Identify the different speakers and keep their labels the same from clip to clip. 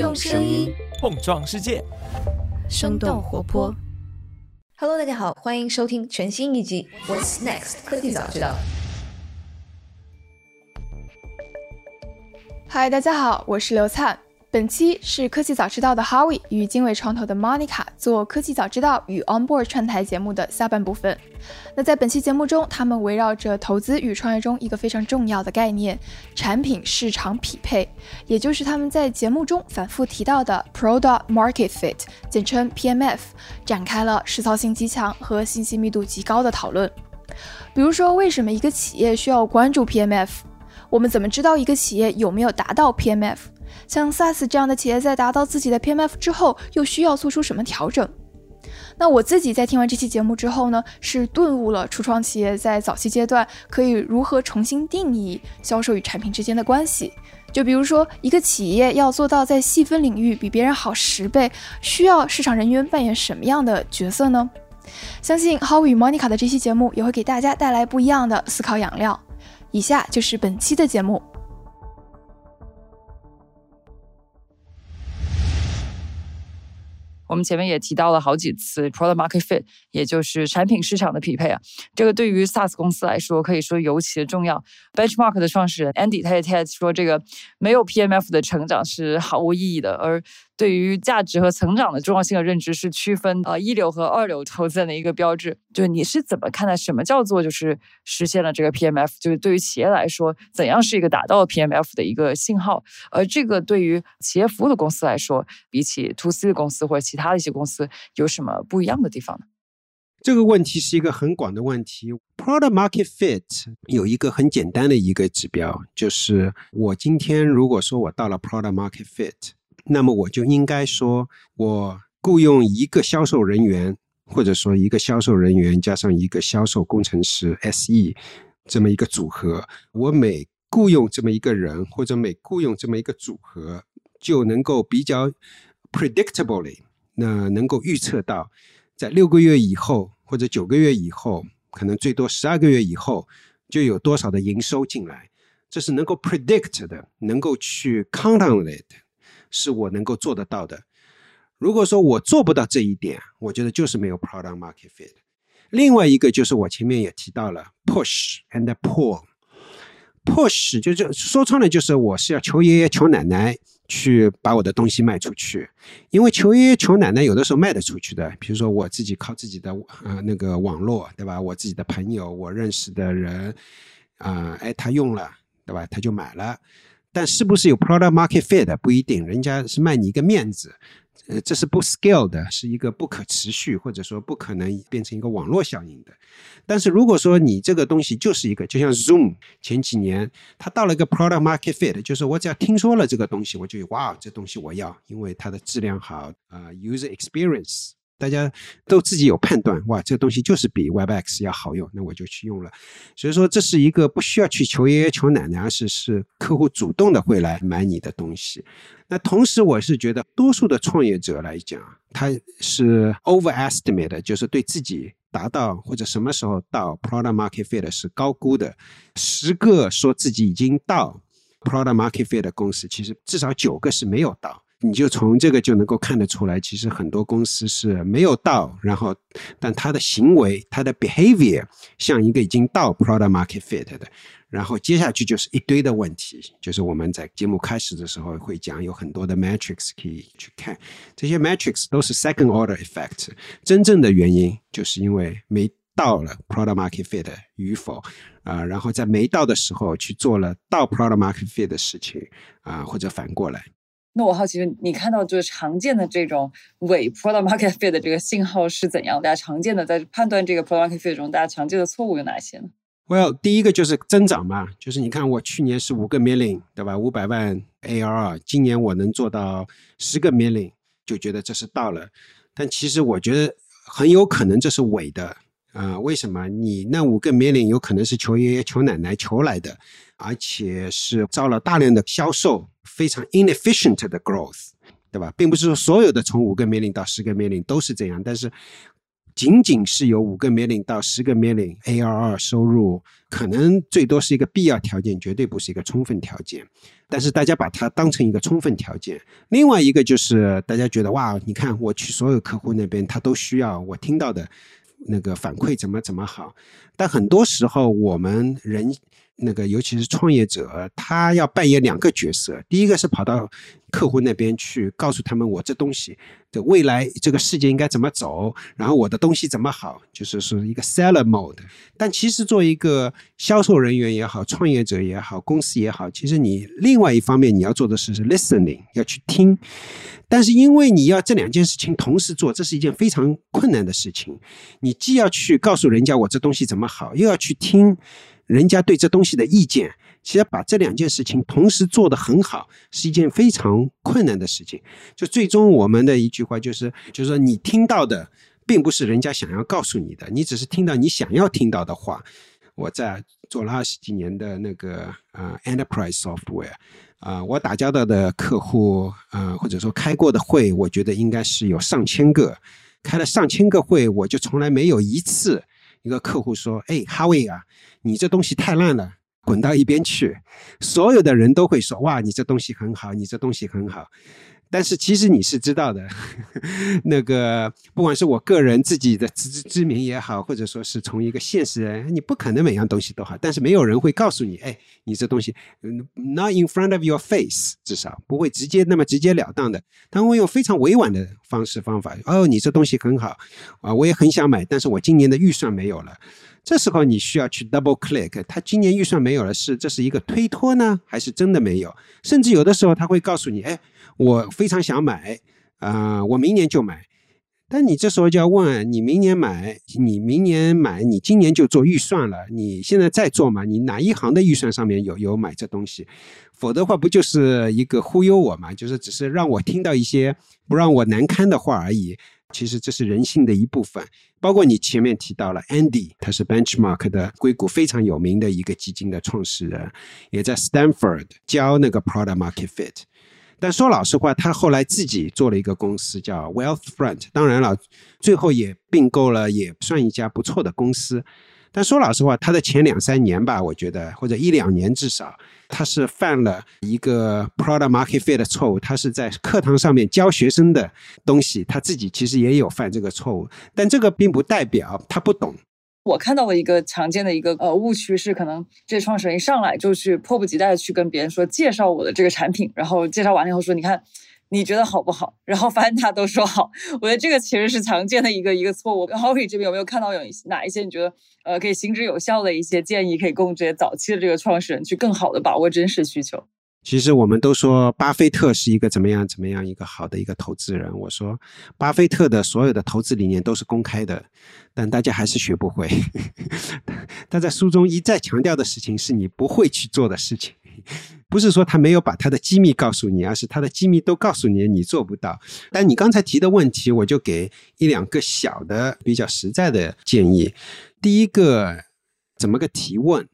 Speaker 1: 用声音
Speaker 2: 碰撞世界，
Speaker 1: 生动活泼。
Speaker 3: Hello，大家好，欢迎收听全新一集《What's Next 科技早知道》。
Speaker 4: 嗨，大家好，我是刘灿。本期是科技早知道的 Howie 与经纬创投的 Monica 做科技早知道与 Onboard 串台节目的下半部分。那在本期节目中，他们围绕着投资与创业中一个非常重要的概念——产品市场匹配，也就是他们在节目中反复提到的 Product Market Fit，简称 PMF，展开了实操性极强和信息密度极高的讨论。比如说，为什么一个企业需要关注 PMF？我们怎么知道一个企业有没有达到 PMF？像 SaaS 这样的企业在达到自己的 PMF 之后，又需要做出什么调整？那我自己在听完这期节目之后呢，是顿悟了初创企业在早期阶段可以如何重新定义销售与产品之间的关系。就比如说，一个企业要做到在细分领域比别人好十倍，需要市场人员扮演什么样的角色呢？相信 How 与 Monica 的这期节目也会给大家带来不一样的思考养料。以下就是本期的节目。
Speaker 5: 我们前面也提到了好几次 product market fit，也就是产品市场的匹配啊。这个对于 SaaS 公司来说，可以说尤其的重要。Benchmark 的创始人 Andy 他也他也说，这个没有 PMF 的成长是毫无意义的。而对于价值和成长的重要性的认知，是区分呃一流和二流投资人的一个标志。就你是怎么看待什么叫做就是实现了这个 PMF？就是对于企业来说，怎样是一个达到 PMF 的一个信号？而这个对于企业服务的公司来说，比起 To C 的公司或者其他的一些公司，有什么不一样的地方呢？
Speaker 6: 这个问题是一个很广的问题。Product Market Fit 有一个很简单的一个指标，就是我今天如果说我到了 Product Market Fit，那么我就应该说我雇佣一个销售人员，或者说一个销售人员加上一个销售工程师 SE 这么一个组合，我每雇佣这么一个人，或者每雇佣这么一个组合，就能够比较 predictably，那能够预测到。在六个月以后，或者九个月以后，可能最多十二个月以后，就有多少的营收进来，这是能够 predict 的，能够去 count on it，是我能够做得到的。如果说我做不到这一点，我觉得就是没有 product market fit。另外一个就是我前面也提到了 push and pull。push 就就说穿了就是我是要求爷爷求奶奶去把我的东西卖出去，因为求爷爷求奶奶有的时候卖得出去的，比如说我自己靠自己的呃那个网络对吧，我自己的朋友我认识的人啊、哎他用了对吧，他就买了，但是不是有 product market fit 不一定，人家是卖你一个面子。呃，这是不 scale 的，是一个不可持续或者说不可能变成一个网络效应的。但是如果说你这个东西就是一个，就像 Zoom 前几年它到了一个 product market fit，就是我只要听说了这个东西，我就哇，这东西我要，因为它的质量好啊、，user experience。大家都自己有判断，哇，这个东西就是比 WebEx 要好用，那我就去用了。所以说，这是一个不需要去求爷爷求奶奶，而是是客户主动的会来买你的东西。那同时，我是觉得多数的创业者来讲，他是 overestimate，的就是对自己达到或者什么时候到 product market fit 是高估的。十个说自己已经到 product market fit 的公司，其实至少九个是没有到。你就从这个就能够看得出来，其实很多公司是没有到，然后但他的行为、他的 behavior 像一个已经到 product market fit 的，然后接下去就是一堆的问题，就是我们在节目开始的时候会讲，有很多的 metrics 可以去看，这些 metrics 都是 second order effect，真正的原因就是因为没到了 product market fit 与否啊、然后在没到的时候去做了到 product market fit 的事情啊、或者反过来。
Speaker 5: 那我好奇，你看到就是常见的这种伪 product market fit 的这个信号是怎样？大家常见的在判断这个 product market fit 中，大家常见的错误有哪些呢
Speaker 6: ？Well，第一个就是增长嘛，就是你看我去年是五个 million，对吧？五百万 ARR，今年我能做到十个 million，就觉得这是到了。但其实我觉得很有可能这是伪的。啊、呃，为什么？你那五个命令有可能是求爷爷求奶奶求来的，而且是招了大量的销售，非常 inefficient 的 growth，对吧？并不是说所有的从五个命令到十个命令都是这样，但是仅仅是有五个命令到十个命令 ARR 收入，可能最多是一个必要条件，绝对不是一个充分条件。但是大家把它当成一个充分条件。另外一个就是大家觉得哇，你看我去所有客户那边，他都需要我听到的那个反馈怎么怎么好。但很多时候我们人。那个，尤其是创业者，他要扮演两个角色。第一个是跑到客户那边去，告诉他们我这东西的未来，这个世界应该怎么走，然后我的东西怎么好，就是是一个 seller mode。但其实做一个销售人员也好，创业者也好，公司也好，其实你另外一方面你要做的是 listening，要去听。但是因为你要这两件事情同时做，这是一件非常困难的事情。你既要去告诉人家我这东西怎么好，又要去听。人家对这东西的意见，其实把这两件事情同时做得很好，是一件非常困难的事情。就最终我们的一句话就是，就是说你听到的并不是人家想要告诉你的，你只是听到你想要听到的话。我在做了二十几年的那个呃 enterprise software，啊，我打交道的客户啊，或者说开过的会，我觉得应该是有上千个，开了上千个会，我就从来没有一次。一个客户说：“哎，哈维啊，你这东西太烂了，滚到一边去。”所有的人都会说：“哇，你这东西很好，你这东西很好。”但是其实你是知道的，那个不管是我个人自己的自知之明也好，或者说是从一个现实人，你不可能每样东西都好。但是没有人会告诉你，哎，你这东西嗯 not in front of your face，至少不会直接那么直截了当的，他会用非常委婉的方式方法。哦，你这东西很好啊，我也很想买，但是我今年的预算没有了。这时候你需要去 double click，他今年预算没有了，是这是一个推脱呢，还是真的没有？甚至有的时候他会告诉你，哎。我非常想买，啊，我明年就买。但你这时候就要问，你明年买，你明年买，你今年就做预算了？你现在在做吗？你哪一行的预算上面有有买这东西？否则的话，不就是一个忽悠我嘛？就是只是让我听到一些不让我难堪的话而已。其实这是人性的一部分。包括你前面提到了 Andy，他是 Benchmark 的硅谷非常有名的一个基金的创始人，也在 Stanford 教那个 Product Market Fit。但说老实话，他后来自己做了一个公司叫 Wealthfront，当然了，最后也并购了，也算一家不错的公司。但说老实话，他的前两三年吧，我觉得或者一两年至少，他是犯了一个 product market fit 的错误。他是在课堂上面教学生的东西，他自己其实也有犯这个错误。但这个并不代表他不懂。
Speaker 5: 我看到的一个常见的一个呃误区是，可能这创始人一上来就去迫不及待的去跟别人说介绍我的这个产品，然后介绍完了以后说，你看你觉得好不好？然后发现他都说好，我觉得这个其实是常见的一个一个错误。Harry 这边有没有看到有哪一些你觉得呃可以行之有效的一些建议，可以供这些早期的这个创始人去更好的把握真实需求？
Speaker 6: 其实我们都说巴菲特是一个怎么样怎么样一个好的一个投资人。我说，巴菲特的所有的投资理念都是公开的，但大家还是学不会。他在书中一再强调的事情是你不会去做的事情，不是说他没有把他的机密告诉你，而是他的机密都告诉你，你做不到。但你刚才提的问题，我就给一两个小的比较实在的建议。第一个，怎么个提问？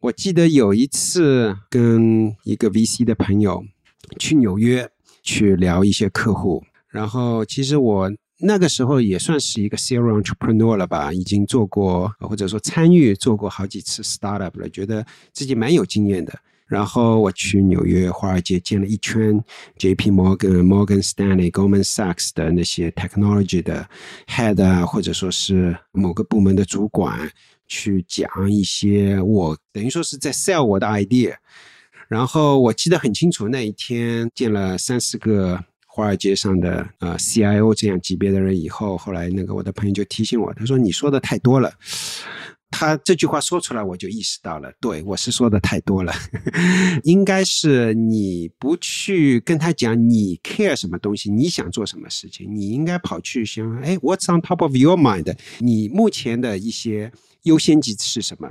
Speaker 6: 我记得有一次跟一个 VC 的朋友去纽约去聊一些客户，然后其实我那个时候也算是一个 serial entrepreneur 了吧，已经做过或者说参与做过好几次 startup 了，觉得自己蛮有经验的。然后我去纽约华尔街见了一圈 JP Morgan、Morgan Stanley、Goldman Sachs 的那些 technology 的 head 啊，或者说是某个部门的主管。去讲一些我等于说是在 sell 我的 idea，然后我记得很清楚，那一天见了三四个华尔街上的呃 CIO 这样级别的人以后，后来那个我的朋友就提醒我，他说你说的太多了。他这句话说出来，我就意识到了，对我是说的太多了，应该是你不去跟他讲你 care 什么东西，你想做什么事情，你应该跑去想，哎，What's on top of your mind？你目前的一些。优先级是什么？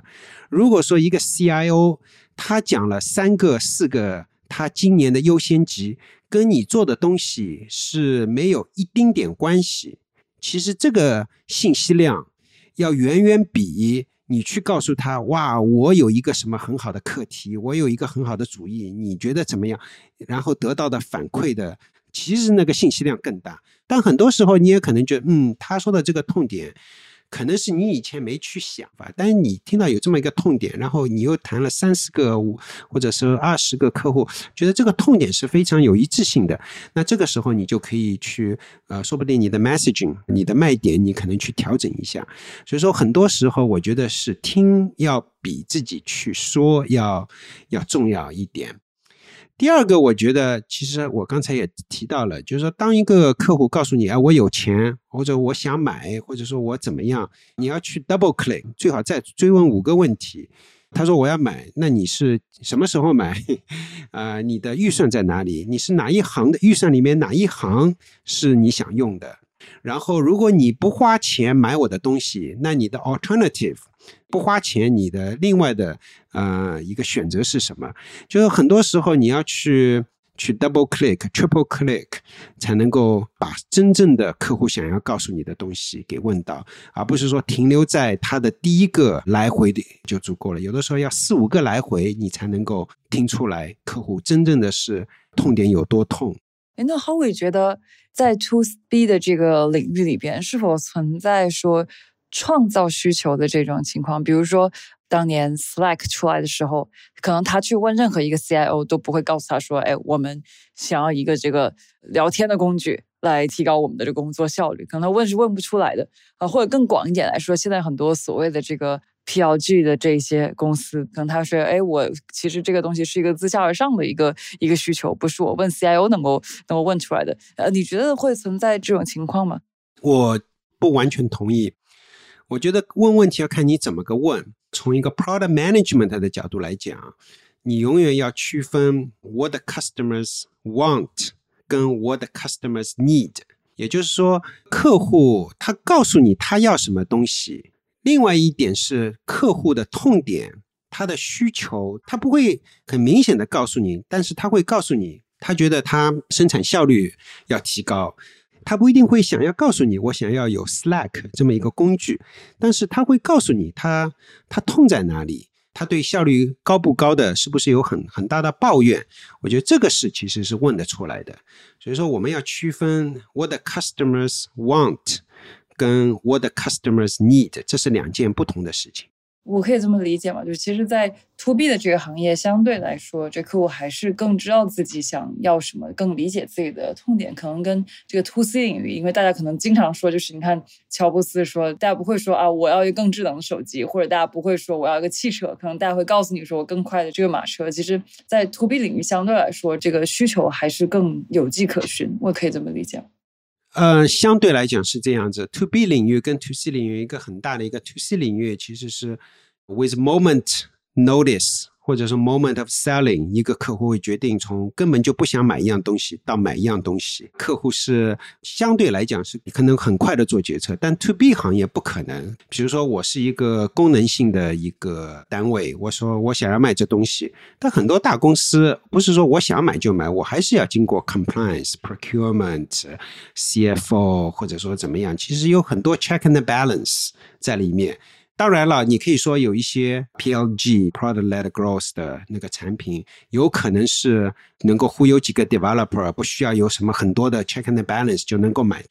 Speaker 6: 如果说一个 CIO 他讲了三个、四个，他今年的优先级跟你做的东西是没有一丁点关系，其实这个信息量要远远比你去告诉他“哇，我有一个什么很好的课题，我有一个很好的主意，你觉得怎么样？”然后得到的反馈的其实那个信息量更大。但很多时候你也可能觉得，嗯，他说的这个痛点。可能是你以前没去想吧，但是你听到有这么一个痛点，然后你又谈了三十个五或者是二十个客户，觉得这个痛点是非常有一致性的，那这个时候你就可以去，呃，说不定你的 messaging，你的卖点，你可能去调整一下。所以说，很多时候我觉得是听要比自己去说要要重要一点。第二个，我觉得其实我刚才也提到了，就是说，当一个客户告诉你，哎，我有钱，或者我想买，或者说我怎么样，你要去 double click，最好再追问五个问题。他说我要买，那你是什么时候买？啊，你的预算在哪里？你是哪一行的预算里面哪一行是你想用的？然后，如果你不花钱买我的东西，那你的 alternative 不花钱，你的另外的呃一个选择是什么？就是很多时候你要去去 double click、triple click 才能够把真正的客户想要告诉你的东西给问到，而不是说停留在他的第一个来回的就足够了。有的时候要四五个来回，你才能够听出来客户真正的是痛点有多痛。
Speaker 5: 哎，那 Howie 觉得在 To B 的这个领域里边，是否存在说创造需求的这种情况？比如说，当年 Slack 出来的时候，可能他去问任何一个 CIO 都不会告诉他说：“哎，我们想要一个这个聊天的工具来提高我们的这个工作效率。”可能他问是问不出来的啊。或者更广一点来说，现在很多所谓的这个。PLG 的这些公司，可能他说：“哎，我其实这个东西是一个自下而上的一个一个需求，不是我问 CIO 能够能够问出来的。”呃，你觉得会存在这种情况吗？
Speaker 6: 我不完全同意。我觉得问问题要看你怎么个问。从一个 Product Management 的角度来讲，你永远要区分 What customers want 跟 What customers need。也就是说，客户他告诉你他要什么东西。另外一点是客户的痛点，他的需求，他不会很明显的告诉你，但是他会告诉你，他觉得他生产效率要提高，他不一定会想要告诉你，我想要有 Slack 这么一个工具，但是他会告诉你，他他痛在哪里，他对效率高不高的，是不是有很很大的抱怨？我觉得这个是其实是问得出来的，所以说我们要区分 What the customers want。跟 what the customers need，这是两件不同的事情。
Speaker 5: 我可以这么理解吗？就是其实，在 to B 的这个行业，相对来说，这客户还是更知道自己想要什么，更理解自己的痛点。可能跟这个 to C 领域，因为大家可能经常说，就是你看乔布斯说，大家不会说啊，我要一个更智能的手机，或者大家不会说我要一个汽车，可能大家会告诉你说我更快的这个马车。其实，在 to B 领域相对来说，这个需求还是更有迹可循。我可以这么理解吗。
Speaker 6: 呃，相对来讲是这样子，to B 领域跟 to C 领域一个很大的一个 to C 领域其实是 with moment notice。或者说 moment of selling，一个客户会决定从根本就不想买一样东西到买一样东西。客户是相对来讲是可能很快的做决策，但 to B 行业不可能。比如说我是一个功能性的一个单位，我说我想要卖这东西，但很多大公司不是说我想买就买，我还是要经过 compliance、procurement、CFO 或者说怎么样，其实有很多 check and balance 在里面。当然了，你可以说有一些 PLG product led growth 的那个产品，有可能是能够忽悠几个 developer，不需要有什么很多的 check and balance 就能够买。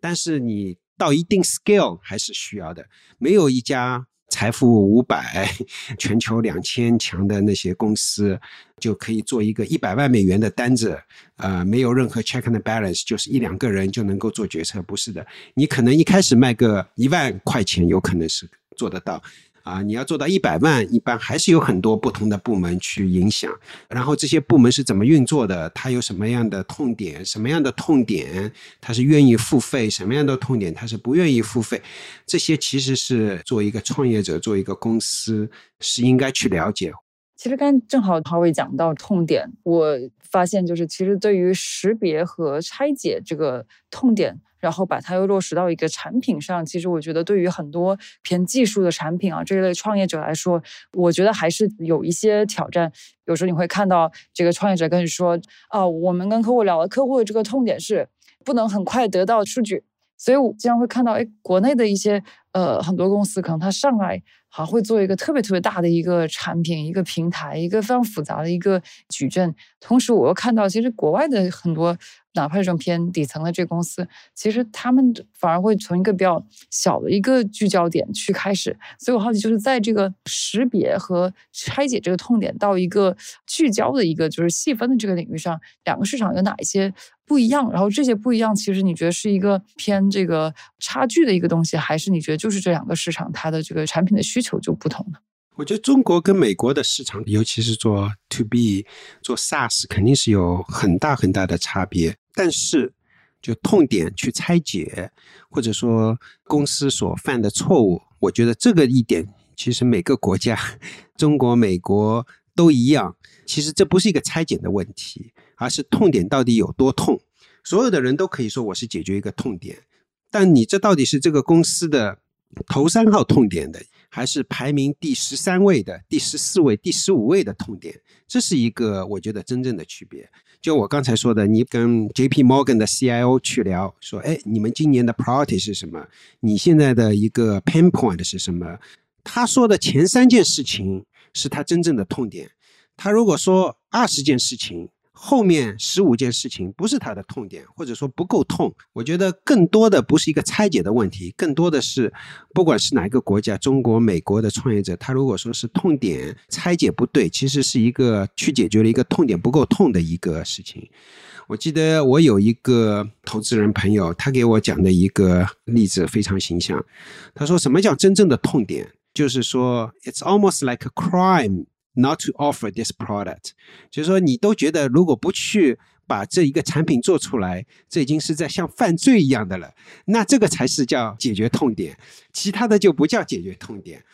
Speaker 6: 但是你到一定 scale 还是需要的。没有一家财富五百、全球两千强的那些公司就可以做一个一百万美元的单子，呃，没有任何 check and balance，就是一两个人就能够做决策，不是的。你可能一开始卖个一万块钱，有可能是。做得到啊！你要做到一百万，一般还是有很多不同的部门去影响。然后这些部门是怎么运作的？它有什么样的痛点？什么样的痛点它是愿意付费？什么样的痛点它是不愿意付费？这些其实是做一个创业者，做一个公司是应该去了解。
Speaker 5: 其实刚正好陶伟讲到痛点，我发现就是其实对于识别和拆解这个痛点。然后把它又落实到一个产品上，其实我觉得对于很多偏技术的产品啊这一类创业者来说，我觉得还是有一些挑战。有时候你会看到这个创业者跟你说：“啊，我们跟客户聊了，客户的这个痛点是不能很快得到数据。”所以我经常会看到，哎，国内的一些呃很多公司可能他上来好会做一个特别特别大的一个产品、一个平台、一个非常复杂的一个矩阵。同时，我又看到，其实国外的很多，哪怕这种偏底层的这个公司，其实他们反而会从一个比较小的一个聚焦点去开始。所以我好奇，就是在这个识别和拆解这个痛点到一个聚焦的一个就是细分的这个领域上，两个市场有哪一些？不一样，然后这些不一样，其实你觉得是一个偏这个差距的一个东西，还是你觉得就是这两个市场它的这个产品的需求就不同呢？
Speaker 6: 我觉得中国跟美国的市场，尤其是做 To B、做 SaaS，肯定是有很大很大的差别。但是，就痛点去拆解，或者说公司所犯的错误，我觉得这个一点，其实每个国家，中国、美国都一样。其实这不是一个拆解的问题。而是痛点到底有多痛？所有的人都可以说我是解决一个痛点，但你这到底是这个公司的头三号痛点的，还是排名第十三位的、第十四位、第十五位的痛点？这是一个我觉得真正的区别。就我刚才说的，你跟 J.P. Morgan 的 CIO 去聊，说：“哎，你们今年的 priority 是什么？你现在的一个 pain point 是什么？”他说的前三件事情是他真正的痛点。他如果说二十件事情，后面十五件事情不是他的痛点，或者说不够痛。我觉得更多的不是一个拆解的问题，更多的是，不管是哪一个国家，中国、美国的创业者，他如果说是痛点拆解不对，其实是一个去解决了一个痛点不够痛的一个事情。我记得我有一个投资人朋友，他给我讲的一个例子非常形象。他说：“什么叫真正的痛点？就是说，it's almost like a crime。” Not to offer this product，就是说你都觉得如果不去把这一个产品做出来，这已经是在像犯罪一样的了。那这个才是叫解决痛点，其他的就不叫解决痛点。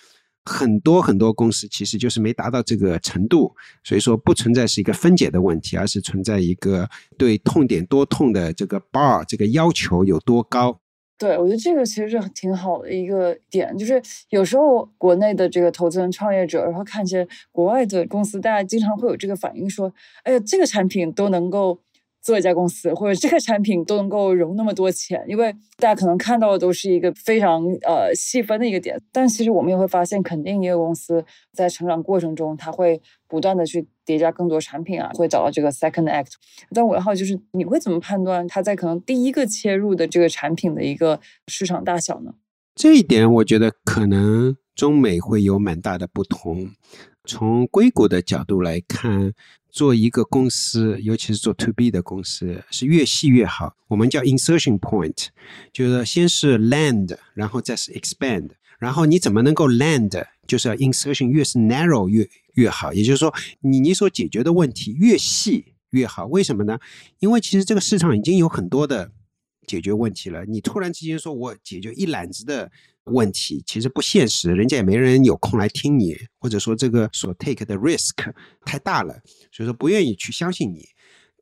Speaker 6: 很多很多公司其实就是没达到这个程度，所以说不存在是一个分解的问题，而是存在一个对痛点多痛的这个 bar 这个要求有多高。
Speaker 5: 对，我觉得这个其实是挺好的一个点，就是有时候国内的这个投资人、创业者，然后看见国外的公司，大家经常会有这个反应，说：“哎呀，这个产品都能够。”做一家公司，或者这个产品都能够融那么多钱，因为大家可能看到的都是一个非常呃细分的一个点，但其实我们也会发现，肯定一个公司在成长过程中，它会不断的去叠加更多产品啊，会找到这个 second act。但我的好就是，你会怎么判断它在可能第一个切入的这个产品的一个市场大小呢？
Speaker 6: 这一点我觉得可能中美会有蛮大的不同。从硅谷的角度来看，做一个公司，尤其是做 to B 的公司，是越细越好。我们叫 insertion point，就是先是 land，然后再是 expand。然后你怎么能够 land，就是要 insertion 越是 narrow 越越好。也就是说，你你所解决的问题越细越好。为什么呢？因为其实这个市场已经有很多的解决问题了。你突然之间说我解决一揽子的。问题其实不现实，人家也没人有空来听你，或者说这个所 take 的 risk 太大了，所以说不愿意去相信你。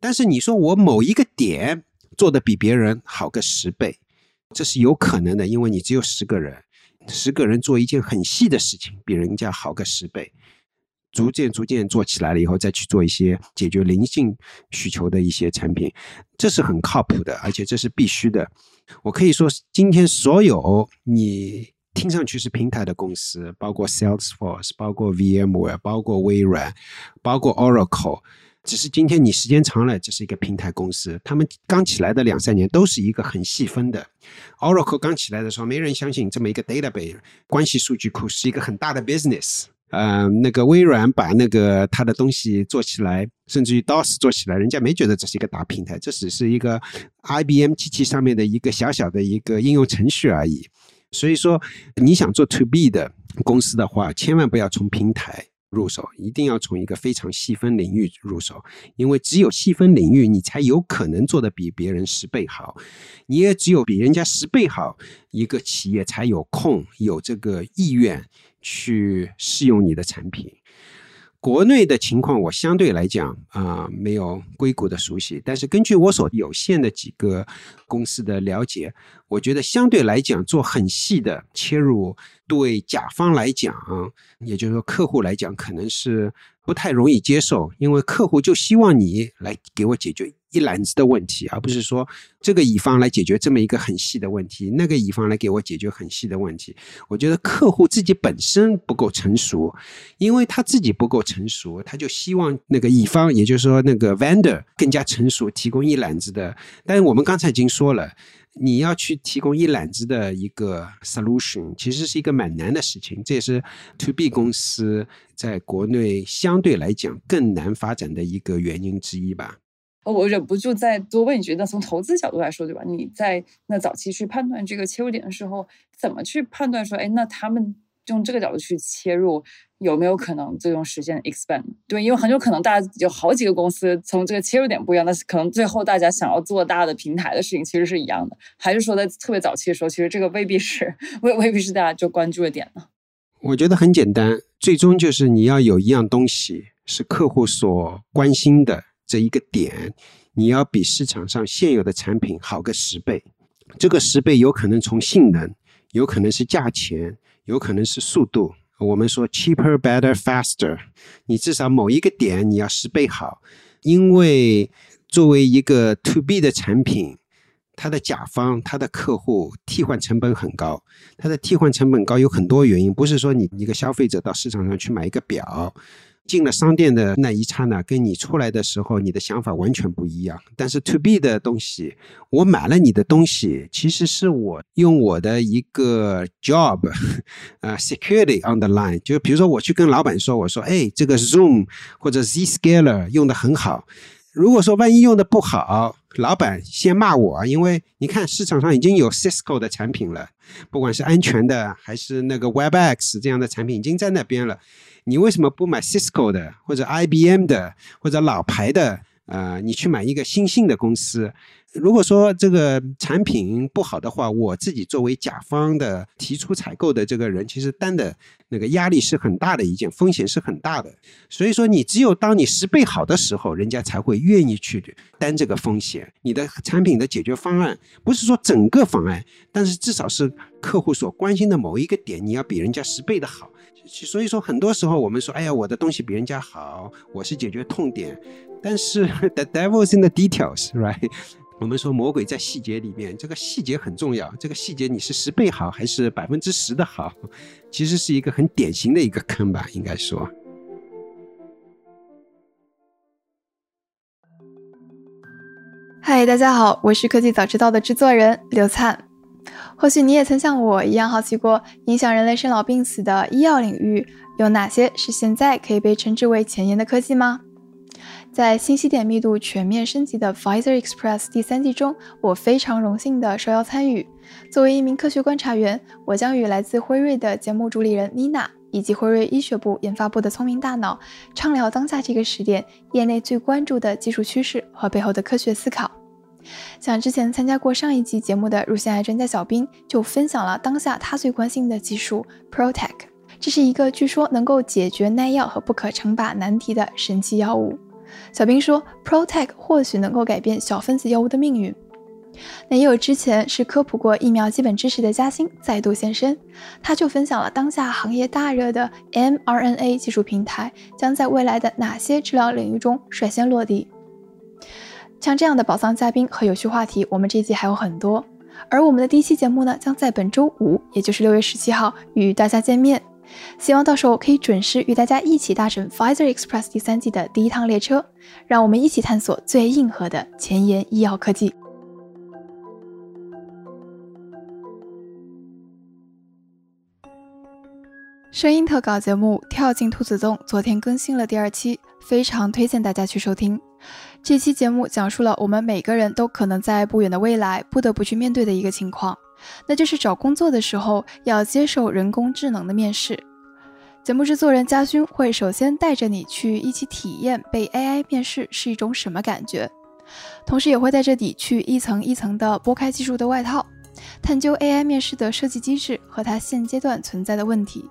Speaker 6: 但是你说我某一个点做的比别人好个十倍，这是有可能的，因为你只有十个人，十个人做一件很细的事情，比人家好个十倍。逐渐逐渐做起来了以后，再去做一些解决灵性需求的一些产品，这是很靠谱的，而且这是必须的。我可以说，今天所有你听上去是平台的公司，包括 Salesforce，包括 VMware，包括微软，包括 Oracle，只是今天你时间长了，这是一个平台公司。他们刚起来的两三年都是一个很细分的。Oracle 刚起来的时候，没人相信这么一个 database 关系数据库是一个很大的 business。呃，那个微软把那个它的东西做起来，甚至于 DOS 做起来，人家没觉得这是一个大平台，这只是一个 IBM 机器上面的一个小小的一个应用程序而已。所以说，你想做 To B 的公司的话，千万不要从平台入手，一定要从一个非常细分领域入手，因为只有细分领域，你才有可能做的比别人十倍好。你也只有比人家十倍好，一个企业才有空有这个意愿。去试用你的产品，国内的情况我相对来讲啊没有硅谷的熟悉，但是根据我所有限的几个公司的了解，我觉得相对来讲做很细的切入，对甲方来讲，也就是说客户来讲，可能是不太容易接受，因为客户就希望你来给我解决一揽子的问题，而不是说这个乙方来解决这么一个很细的问题，那个乙方来给我解决很细的问题。我觉得客户自己本身不够成熟，因为他自己不够成熟，他就希望那个乙方，也就是说那个 vendor 更加成熟，提供一揽子的。但是我们刚才已经说了。你要去提供一揽子的一个 solution，其实是一个蛮难的事情。这也是 to B 公司在国内相对来讲更难发展的一个原因之一吧。
Speaker 5: 我忍不住再多问一句，那从投资角度来说，对吧？你在那早期去判断这个切入点的时候，怎么去判断说，哎，那他们用这个角度去切入？有没有可能最终实现 expand？对，因为很有可能大家有好几个公司从这个切入点不一样，但是可能最后大家想要做大的平台的事情其实是一样的，还是说在特别早期的时候，其实这个未必是未未必是大家就关注的点呢？
Speaker 6: 我觉得很简单，最终就是你要有一样东西是客户所关心的这一个点，你要比市场上现有的产品好个十倍，这个十倍有可能从性能，有可能是价钱，有可能是速度。我们说 cheaper, better, faster，你至少某一个点你要十倍好，因为作为一个 to B 的产品，它的甲方、它的客户替换成本很高，它的替换成本高有很多原因，不是说你一个消费者到市场上去买一个表。进了商店的那一刹那，跟你出来的时候，你的想法完全不一样。但是 to B 的东西，我买了你的东西，其实是我用我的一个 job，呃，security on the line。就比如说，我去跟老板说，我说，哎，这个 Zoom 或者 Zscaler 用的很好。如果说万一用的不好，老板先骂我，因为你看市场上已经有 Cisco 的产品了，不管是安全的还是那个 Webex 这样的产品已经在那边了。你为什么不买 Cisco 的或者 IBM 的或者老牌的？呃，你去买一个新兴的公司。如果说这个产品不好的话，我自己作为甲方的提出采购的这个人，其实担的那个压力是很大的一件，风险是很大的。所以说，你只有当你十倍好的时候，人家才会愿意去担这个风险。你的产品的解决方案不是说整个方案，但是至少是客户所关心的某一个点，你要比人家十倍的好。所以说，很多时候我们说，哎呀，我的东西比人家好，我是解决痛点。但是 the devil's in the details，right？我们说魔鬼在细节里面，这个细节很重要。这个细节你是十倍好还是百分之十的好，其实是一个很典型的一个坑吧，应该说。
Speaker 4: 嗨，大家好，我是科技早知道的制作人刘灿。或许你也曾像我一样好奇过，影响人类生老病死的医药领域有哪些是现在可以被称之为前沿的科技吗？在信息点密度全面升级的 Pfizer Express 第三季中，我非常荣幸地受邀参与。作为一名科学观察员，我将与来自辉瑞的节目主理人 Nina 以及辉瑞医学部研发部的聪明大脑畅聊当下这个时点业内最关注的技术趋势和背后的科学思考。像之前参加过上一集节目的乳腺癌专家小兵就分享了当下他最关心的技术 Protec，这是一个据说能够解决耐药和不可称霸难题的神奇药物。小兵说，Protec 或许能够改变小分子药物的命运。那也有之前是科普过疫苗基本知识的嘉兴再度现身，他就分享了当下行业大热的 mRNA 技术平台将在未来的哪些治疗领域中率先落地。像这样的宝藏嘉宾和有趣话题，我们这一季还有很多。而我们的第一期节目呢，将在本周五，也就是六月十七号与大家见面。希望到时候可以准时与大家一起搭乘 Pfizer Express 第三季的第一趟列车，让我们一起探索最硬核的前沿医药科技。声音特稿节目《跳进兔子洞》昨天更新了第二期，非常推荐大家去收听。这期节目讲述了我们每个人都可能在不远的未来不得不去面对的一个情况，那就是找工作的时候要接受人工智能的面试。节目制作人嘉勋会首先带着你去一起体验被 AI 面试是一种什么感觉，同时也会带着你去一层一层的剥开技术的外套，探究 AI 面试的设计机制和它现阶段存在的问题。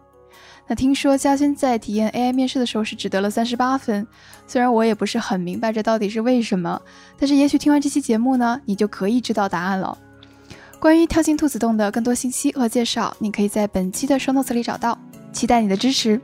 Speaker 4: 那听说嘉轩在体验 AI 面试的时候是只得了三十八分，虽然我也不是很明白这到底是为什么，但是也许听完这期节目呢，你就可以知道答案了。关于跳进兔子洞的更多信息和介绍，你可以在本期的双动词里找到。期待你的支持。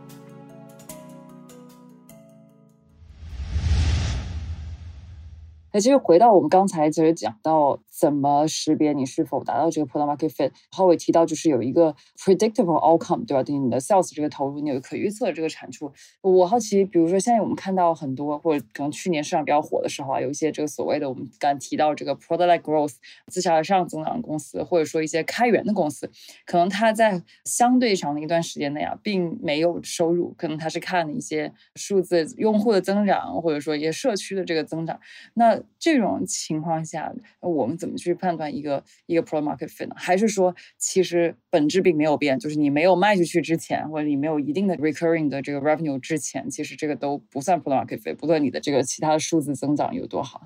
Speaker 5: 哎其实回到我们刚才其实讲到怎么识别你是否达到这个 product market fit，浩伟提到就是有一个 predictable outcome，对吧？对你的 sales 这个投入，你有可预测的这个产出。我好奇，比如说现在我们看到很多，或者可能去年市场比较火的时候啊，有一些这个所谓的我们刚提到这个 product like growth 自下而上增长的公司，或者说一些开源的公司，可能它在相对长的一段时间内啊，并没有收入，可能它是看一些数字用户的增长，或者说一些社区的这个增长。那这种情况下，我们怎怎么去判断一个一个 product market fit 呢？还是说，其实本质并没有变，就是你没有卖出去之前，或者你没有一定的 recurring 的这个 revenue 之前，其实这个都不算 product market fit，不论你的这个其他的数字增长有多好。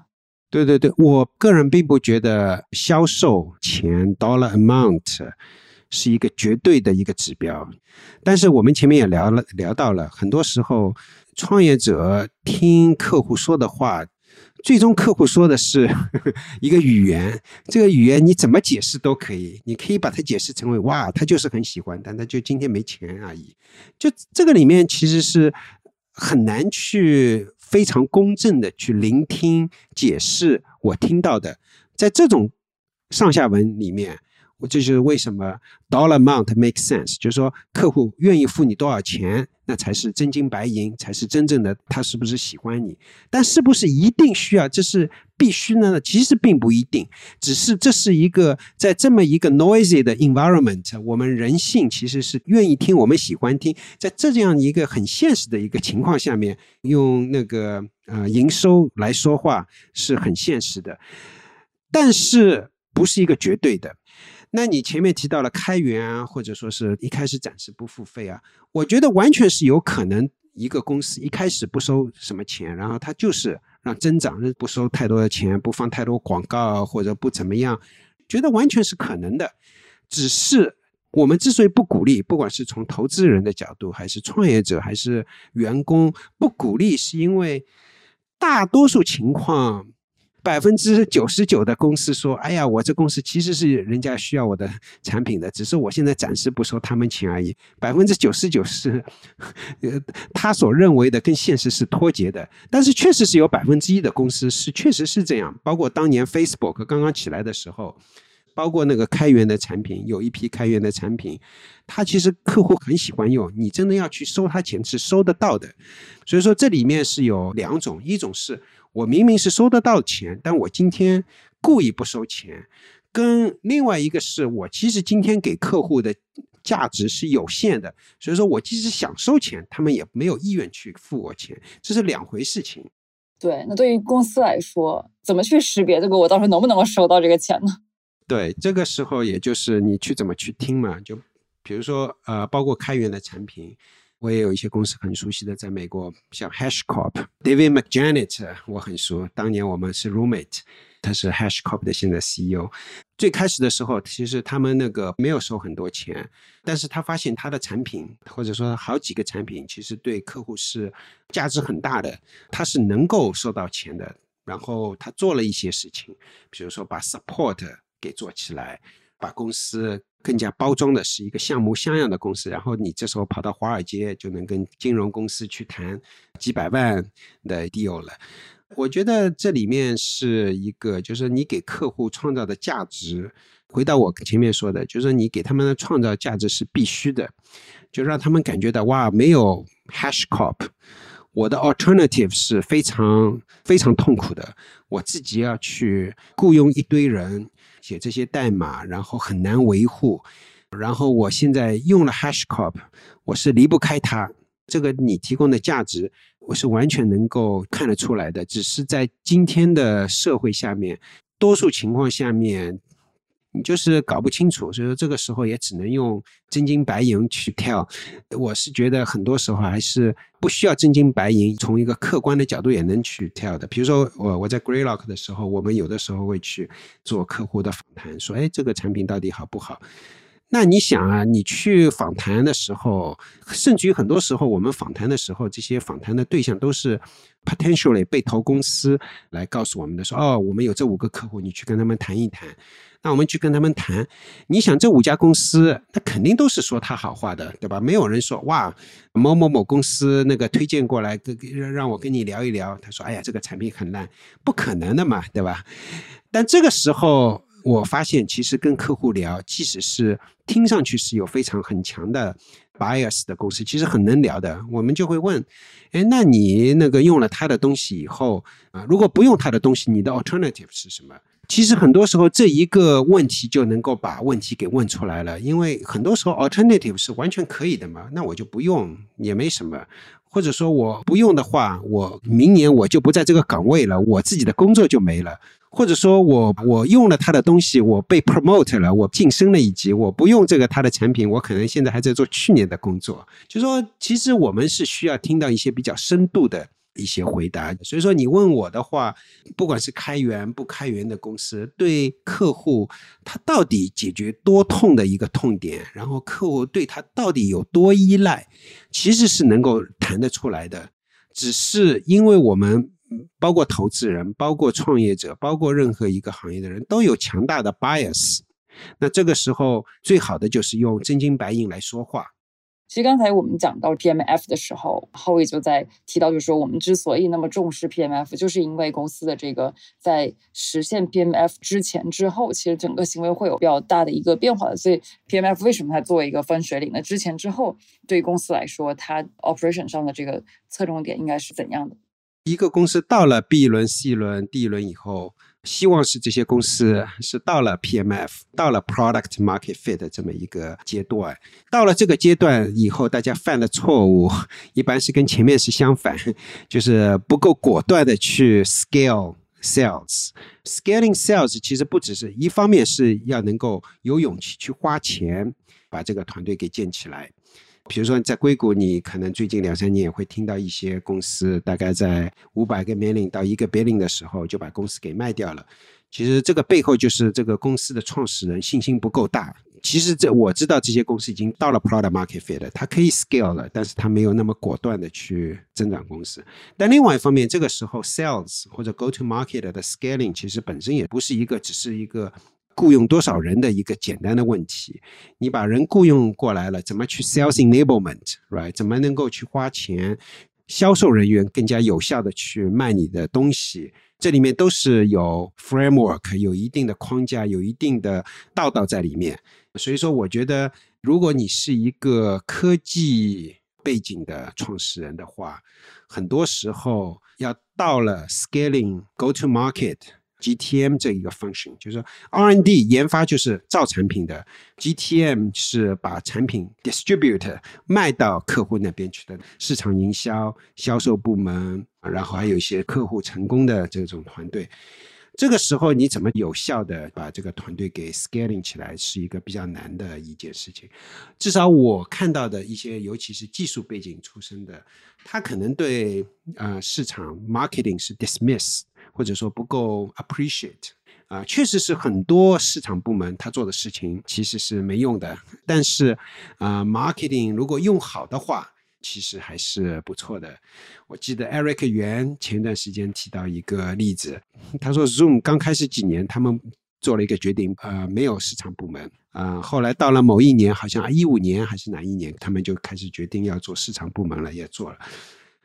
Speaker 6: 对对对，我个人并不觉得销售钱 dollar amount 是一个绝对的一个指标，但是我们前面也聊了聊到了，很多时候创业者听客户说的话。最终客户说的是 一个语言，这个语言你怎么解释都可以，你可以把它解释成为哇，他就是很喜欢，但他就今天没钱而已。就这个里面其实是很难去非常公正的去聆听解释我听到的，在这种上下文里面。这就是为什么 dollar amount makes sense，就是说客户愿意付你多少钱，那才是真金白银，才是真正的他是不是喜欢你。但是不是一定需要，这是必须呢？其实并不一定，只是这是一个在这么一个 noisy 的 environment，我们人性其实是愿意听，我们喜欢听，在这样一个很现实的一个情况下面，用那个呃营收来说话是很现实的，但是不是一个绝对的。那你前面提到了开源啊，或者说是一开始暂时不付费啊，我觉得完全是有可能，一个公司一开始不收什么钱，然后它就是让增长，不收太多的钱，不放太多广告或者不怎么样，觉得完全是可能的。只是我们之所以不鼓励，不管是从投资人的角度，还是创业者，还是员工，不鼓励，是因为大多数情况。百分之九十九的公司说：“哎呀，我这公司其实是人家需要我的产品的，只是我现在暂时不收他们钱而已。”百分之九十九是，呃，他所认为的跟现实是脱节的。但是确实是有百分之一的公司是确实是这样。包括当年 Facebook 刚刚起来的时候，包括那个开源的产品，有一批开源的产品，它其实客户很喜欢用，你真的要去收他钱是收得到的。所以说这里面是有两种，一种是。我明明是收得到钱，但我今天故意不收钱，跟另外一个是我其实今天给客户的价值是有限的，所以说我即使想收钱，他们也没有意愿去付我钱，这是两回事情。
Speaker 5: 对，那对于公司来说，怎么去识别这个我到时候能不能够收到这个钱呢？
Speaker 6: 对，这个时候也就是你去怎么去听嘛，就比如说呃，包括开源的产品。我也有一些公司很熟悉的，在美国，像 HashCorp，David McJanet，我很熟。当年我们是 roommate，他是 HashCorp 的现在 CEO。最开始的时候，其实他们那个没有收很多钱，但是他发现他的产品，或者说好几个产品，其实对客户是价值很大的，他是能够收到钱的。然后他做了一些事情，比如说把 support 给做起来，把公司。更加包装的是一个像模像样的公司，然后你这时候跑到华尔街就能跟金融公司去谈几百万的 deal 了。我觉得这里面是一个，就是你给客户创造的价值。回到我前面说的，就是你给他们的创造价值是必须的，就让他们感觉到哇，没有 HashCorp，我的 alternative 是非常非常痛苦的，我自己要去雇佣一堆人。写这些代码，然后很难维护。然后我现在用了 HashCorp，我是离不开它。这个你提供的价值，我是完全能够看得出来的。只是在今天的社会下面，多数情况下面。你就是搞不清楚，所以说这个时候也只能用真金白银去跳。我是觉得很多时候还是不需要真金白银，从一个客观的角度也能去跳的。比如说我我在 Greylock 的时候，我们有的时候会去做客户的访谈，说哎这个产品到底好不好？那你想啊，你去访谈的时候，甚至于很多时候，我们访谈的时候，这些访谈的对象都是 potentially 被投公司来告诉我们的，说哦，我们有这五个客户，你去跟他们谈一谈。那我们去跟他们谈，你想这五家公司，那肯定都是说他好话的，对吧？没有人说哇，某某某公司那个推荐过来，跟让让我跟你聊一聊。他说，哎呀，这个产品很烂，不可能的嘛，对吧？但这个时候，我发现其实跟客户聊，即使是听上去是有非常很强的 bias 的公司，其实很能聊的。我们就会问，哎，那你那个用了他的东西以后啊，如果不用他的东西，你的 alternative 是什么？其实很多时候这一个问题就能够把问题给问出来了，因为很多时候 alternative 是完全可以的嘛，那我就不用也没什么，或者说我不用的话，我明年我就不在这个岗位了，我自己的工作就没了，或者说我我用了他的东西，我被 promote 了，我晋升了一级，我不用这个他的产品，我可能现在还在做去年的工作，就说其实我们是需要听到一些比较深度的。一些回答，所以说你问我的话，不管是开源不开源的公司，对客户他到底解决多痛的一个痛点，然后客户对他到底有多依赖，其实是能够谈得出来的。只是因为我们包括投资人、包括创业者、包括任何一个行业的人都有强大的 bias，那这个时候最好的就是用真金白银来说话。
Speaker 5: 其实刚才我们讲到 PMF 的时候浩伟就在提到，就是说我们之所以那么重视 PMF，就是因为公司的这个在实现 PMF 之前之后，其实整个行为会有比较大的一个变化的。所以 PMF 为什么它作为一个分水岭呢？之前之后，对公司来说，它 operation 上的这个侧重点应该是怎样的？
Speaker 6: 一个公司到了 B 轮、C 轮、D 轮以后。希望是这些公司是到了 PMF，到了 Product Market Fit 这么一个阶段。到了这个阶段以后，大家犯的错误一般是跟前面是相反，就是不够果断的去 scale sales。Scaling sales 其实不只是一方面是要能够有勇气去花钱把这个团队给建起来。比如说，在硅谷，你可能最近两三年也会听到一些公司，大概在五百个 million 到一个 billion 的时候，就把公司给卖掉了。其实这个背后就是这个公司的创始人信心不够大。其实这我知道，这些公司已经到了 product market fit，它可以 scale 了，但是它没有那么果断的去增长公司。但另外一方面，这个时候 sales 或者 go to market 的 scaling 其实本身也不是一个，只是一个。雇佣多少人的一个简单的问题，你把人雇佣过来了，怎么去 sales enablement，right？怎么能够去花钱，销售人员更加有效的去卖你的东西？这里面都是有 framework，有一定的框架，有一定的道道在里面。所以说，我觉得如果你是一个科技背景的创始人的话，很多时候要到了 scaling go to market。GTM 这一个 function 就是 R&D 研发就是造产品的，GTM 是把产品 distribute 卖到客户那边去的市场营销、销售部门，然后还有一些客户成功的这种团队。这个时候你怎么有效的把这个团队给 scaling 起来，是一个比较难的一件事情。至少我看到的一些，尤其是技术背景出身的，他可能对呃市场 marketing 是 dismiss。或者说不够 appreciate 啊，确实是很多市场部门他做的事情其实是没用的，但是啊，marketing 如果用好的话，其实还是不错的。我记得 Eric 袁前段时间提到一个例子，他说 Zoom 刚开始几年他们做了一个决定，呃，没有市场部门啊，后来到了某一年，好像一五年还是哪一年，他们就开始决定要做市场部门了，也做了。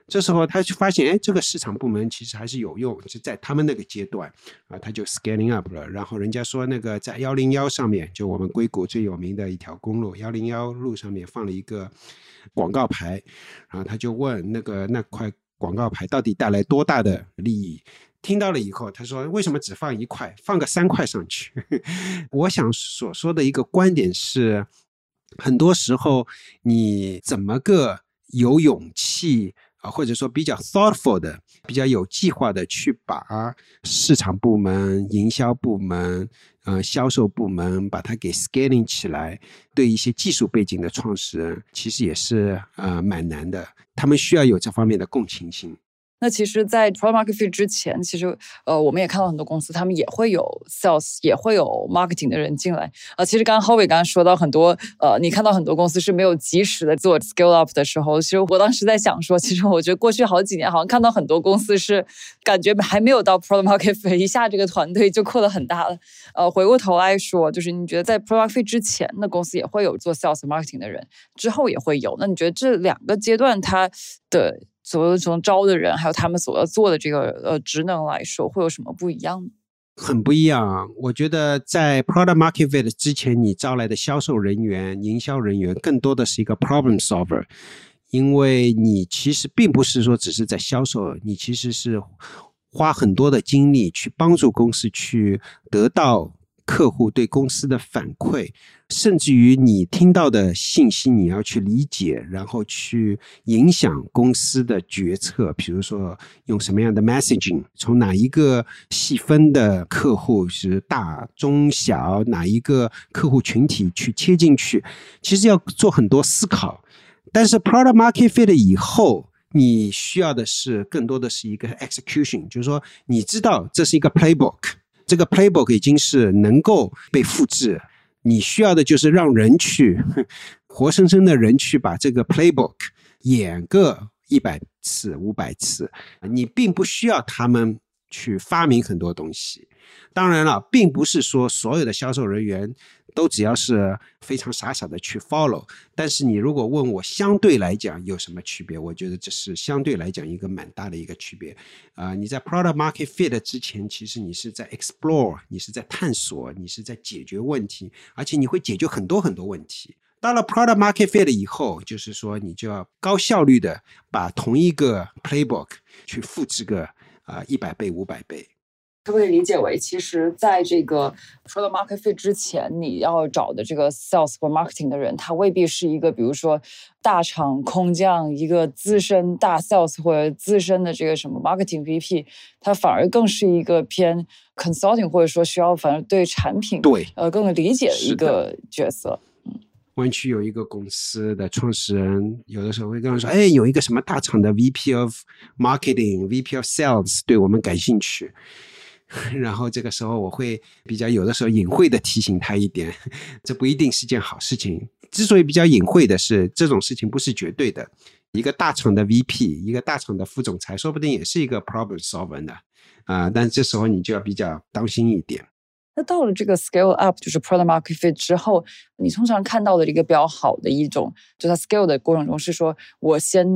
Speaker 6: 这时候他就发现，哎，这个市场部门其实还是有用，就在他们那个阶段啊，他就 scaling up 了。然后人家说，那个在幺零幺上面，就我们硅谷最有名的一条公路幺零幺路上面放了一个广告牌，然后他就问那个那块广告牌到底带来多大的利益？听到了以后，他说为什么只放一块，放个三块上去？我想所说的一个观点是，很多时候你怎么个有勇气？或者说比较 thoughtful 的、比较有计划的去把市场部门、营销部门、呃销售部门把它给 scaling 起来，对一些技术背景的创始人，其实也是呃蛮难的。他们需要有这方面的共情心。
Speaker 5: 那其实，在 p r o market fit 之前，其实呃，我们也看到很多公司，他们也会有 sales，也会有 marketing 的人进来。啊，其实刚刚 h o w i 刚刚说到很多，呃，你看到很多公司是没有及时的做 scale up 的时候，其实我当时在想说，其实我觉得过去好几年，好像看到很多公司是感觉还没有到 p r o market fit，一下这个团队就扩得很大了。呃，回过头来说，就是你觉得在 p r o market fit 之前，那公司也会有做 sales marketing 的人，之后也会有。那你觉得这两个阶段它的？所从招的人，还有他们所要做的这个呃职能来说，会有什么不一样呢？
Speaker 6: 很不一样。我觉得在 product market fit 之前，你招来的销售人员、营销人员，更多的是一个 problem solver，因为你其实并不是说只是在销售，你其实是花很多的精力去帮助公司去得到。客户对公司的反馈，甚至于你听到的信息，你要去理解，然后去影响公司的决策。比如说，用什么样的 messaging，从哪一个细分的客户是大、中、小，哪一个客户群体去切进去，其实要做很多思考。但是 product market fit 以后，你需要的是更多的是一个 execution，就是说，你知道这是一个 playbook。这个 playbook 已经是能够被复制，你需要的就是让人去 活生生的人去把这个 playbook 演个一百次、五百次，你并不需要他们去发明很多东西。当然了，并不是说所有的销售人员。都只要是非常傻傻的去 follow，但是你如果问我相对来讲有什么区别，我觉得这是相对来讲一个蛮大的一个区别。啊，你在 product market fit 之前，其实你是在 explore，你是在探索，你是在解决问题，而且你会解决很多很多问题。到了 product market fit 以后，就是说你就要高效率的把同一个 playbook 去复制个啊一百倍、五百倍。
Speaker 5: 可不可以理解为，其实在这个 product market fit 之前，你要找的这个 sales 或 marketing 的人，他未必是一个，比如说大厂空降一个资深大 sales 或者资深的这个什么 marketing VP，他反而更是一个偏 consulting 或者说需要反正对产品
Speaker 6: 对
Speaker 5: 呃更理解的一个角色。
Speaker 6: 湾区有一个公司的创始人，有的时候会跟我说：“哎，有一个什么大厂的 VP of marketing，VP of sales，对我们感兴趣。”然后这个时候，我会比较有的时候隐晦的提醒他一点，这不一定是件好事情。之所以比较隐晦的是，这种事情不是绝对的。一个大厂的 VP，一个大厂的副总裁，说不定也是一个 problem solver 的啊。但这时候你就要比较当心一点。
Speaker 5: 那到了这个 scale up，就是 product market fit 之后，你通常看到的一个比较好的一种，就在 scale 的过程中，是说我先。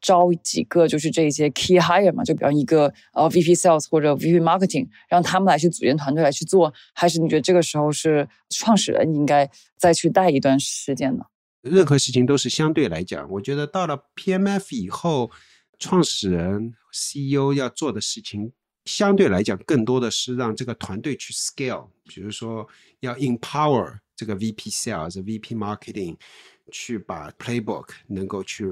Speaker 5: 招几个就是这些 key hire 嘛，就比方一个呃 VP sales 或者 VP marketing，让他们来去组建团队来去做，还是你觉得这个时候是创始人应该再去带一段时间呢？
Speaker 6: 任何事情都是相对来讲，我觉得到了 PMF 以后，创始人 CEO 要做的事情相对来讲更多的是让这个团队去 scale，比如说要 empower 这个 VP sales、VP marketing 去把 playbook 能够去。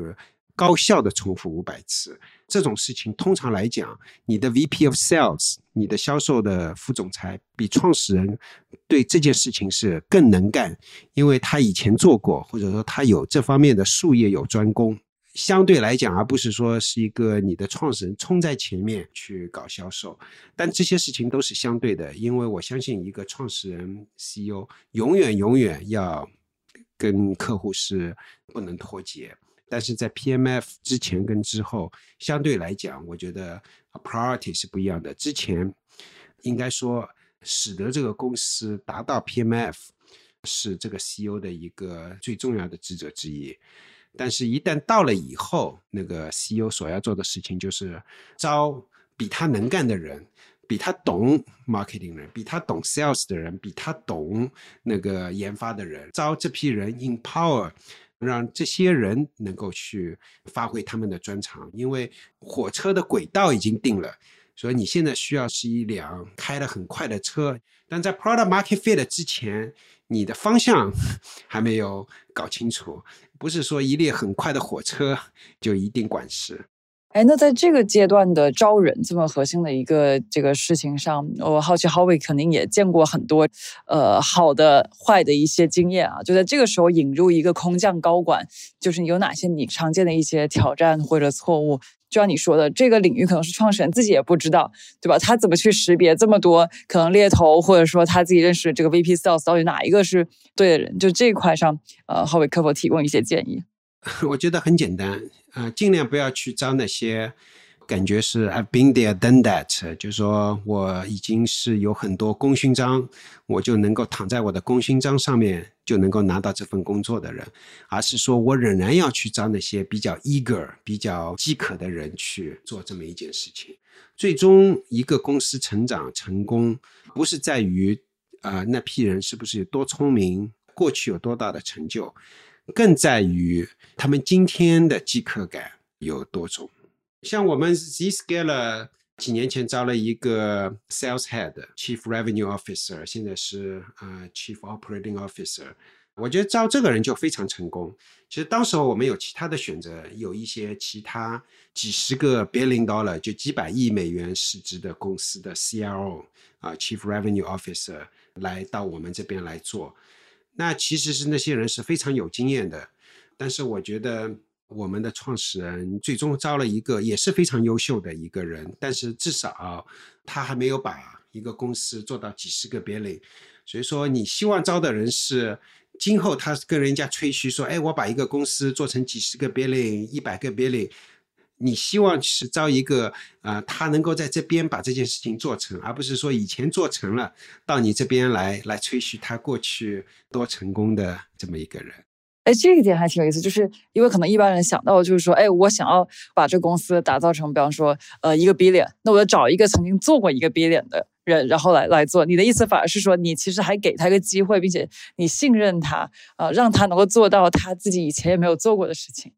Speaker 6: 高效的重复五百次这种事情，通常来讲，你的 VP of Sales，你的销售的副总裁，比创始人对这件事情是更能干，因为他以前做过，或者说他有这方面的术业有专攻。相对来讲，而不是说是一个你的创始人冲在前面去搞销售。但这些事情都是相对的，因为我相信一个创始人 CEO 永远永远要跟客户是不能脱节。但是在 PMF 之前跟之后，相对来讲，我觉得 priority 是不一样的。之前应该说，使得这个公司达到 PMF 是这个 CEO 的一个最重要的职责之一。但是，一旦到了以后，那个 CEO 所要做的事情就是招比他能干的人，比他懂 marketing 的人，比他懂 sales 的人，比他懂那个研发的人，招这批人 empower。让这些人能够去发挥他们的专长，因为火车的轨道已经定了，所以你现在需要是一辆开得很快的车。但在 product market fit 之前，你的方向 还没有搞清楚，不是说一列很快的火车就一定管事。
Speaker 5: 哎，那在这个阶段的招人这么核心的一个这个事情上，我好奇 Howie 肯定也见过很多，呃，好的、坏的一些经验啊。就在这个时候引入一个空降高管，就是有哪些你常见的一些挑战或者错误？就像你说的，这个领域可能是创始人自己也不知道，对吧？他怎么去识别这么多可能猎头，或者说他自己认识的这个 VP Sales 到底哪一个是对的人？就这一块上，呃，浩伟可否提供一些建议？
Speaker 6: 我觉得很简单，呃，尽量不要去招那些。感觉是 I've been there, done that，就是说我已经是有很多功勋章，我就能够躺在我的功勋章上面就能够拿到这份工作的人，而是说我仍然要去招那些比较 eager、比较饥渴的人去做这么一件事情。最终，一个公司成长成功，不是在于啊那批人是不是有多聪明，过去有多大的成就，更在于他们今天的饥渴感有多重。像我们 Zscaler 几年前招了一个 Sales Head Chief Revenue Officer，现在是呃 Chief Operating Officer。我觉得招这个人就非常成功。其实当时候我们有其他的选择，有一些其他几十个 billion dollar 就几百亿美元市值的公司的 CRO 啊 Chief Revenue Officer 来到我们这边来做。那其实是那些人是非常有经验的，但是我觉得。我们的创始人最终招了一个也是非常优秀的一个人，但是至少他还没有把一个公司做到几十个 billion。所以说，你希望招的人是今后他跟人家吹嘘说：“哎，我把一个公司做成几十个 billion、一百个 billion。”你希望是招一个啊，他能够在这边把这件事情做成，而不是说以前做成了到你这边来来吹嘘他过去多成功的这么一个人。
Speaker 5: 哎，这一点还挺有意思，就是因为可能一般人想到就是说，哎，我想要把这公司打造成，比方说，呃，一个 billion，那我要找一个曾经做过一个 billion 的人，然后来来做。你的意思反而是说，你其实还给他一个机会，并且你信任他，呃，让他能够做到他自己以前也没有做过的事情。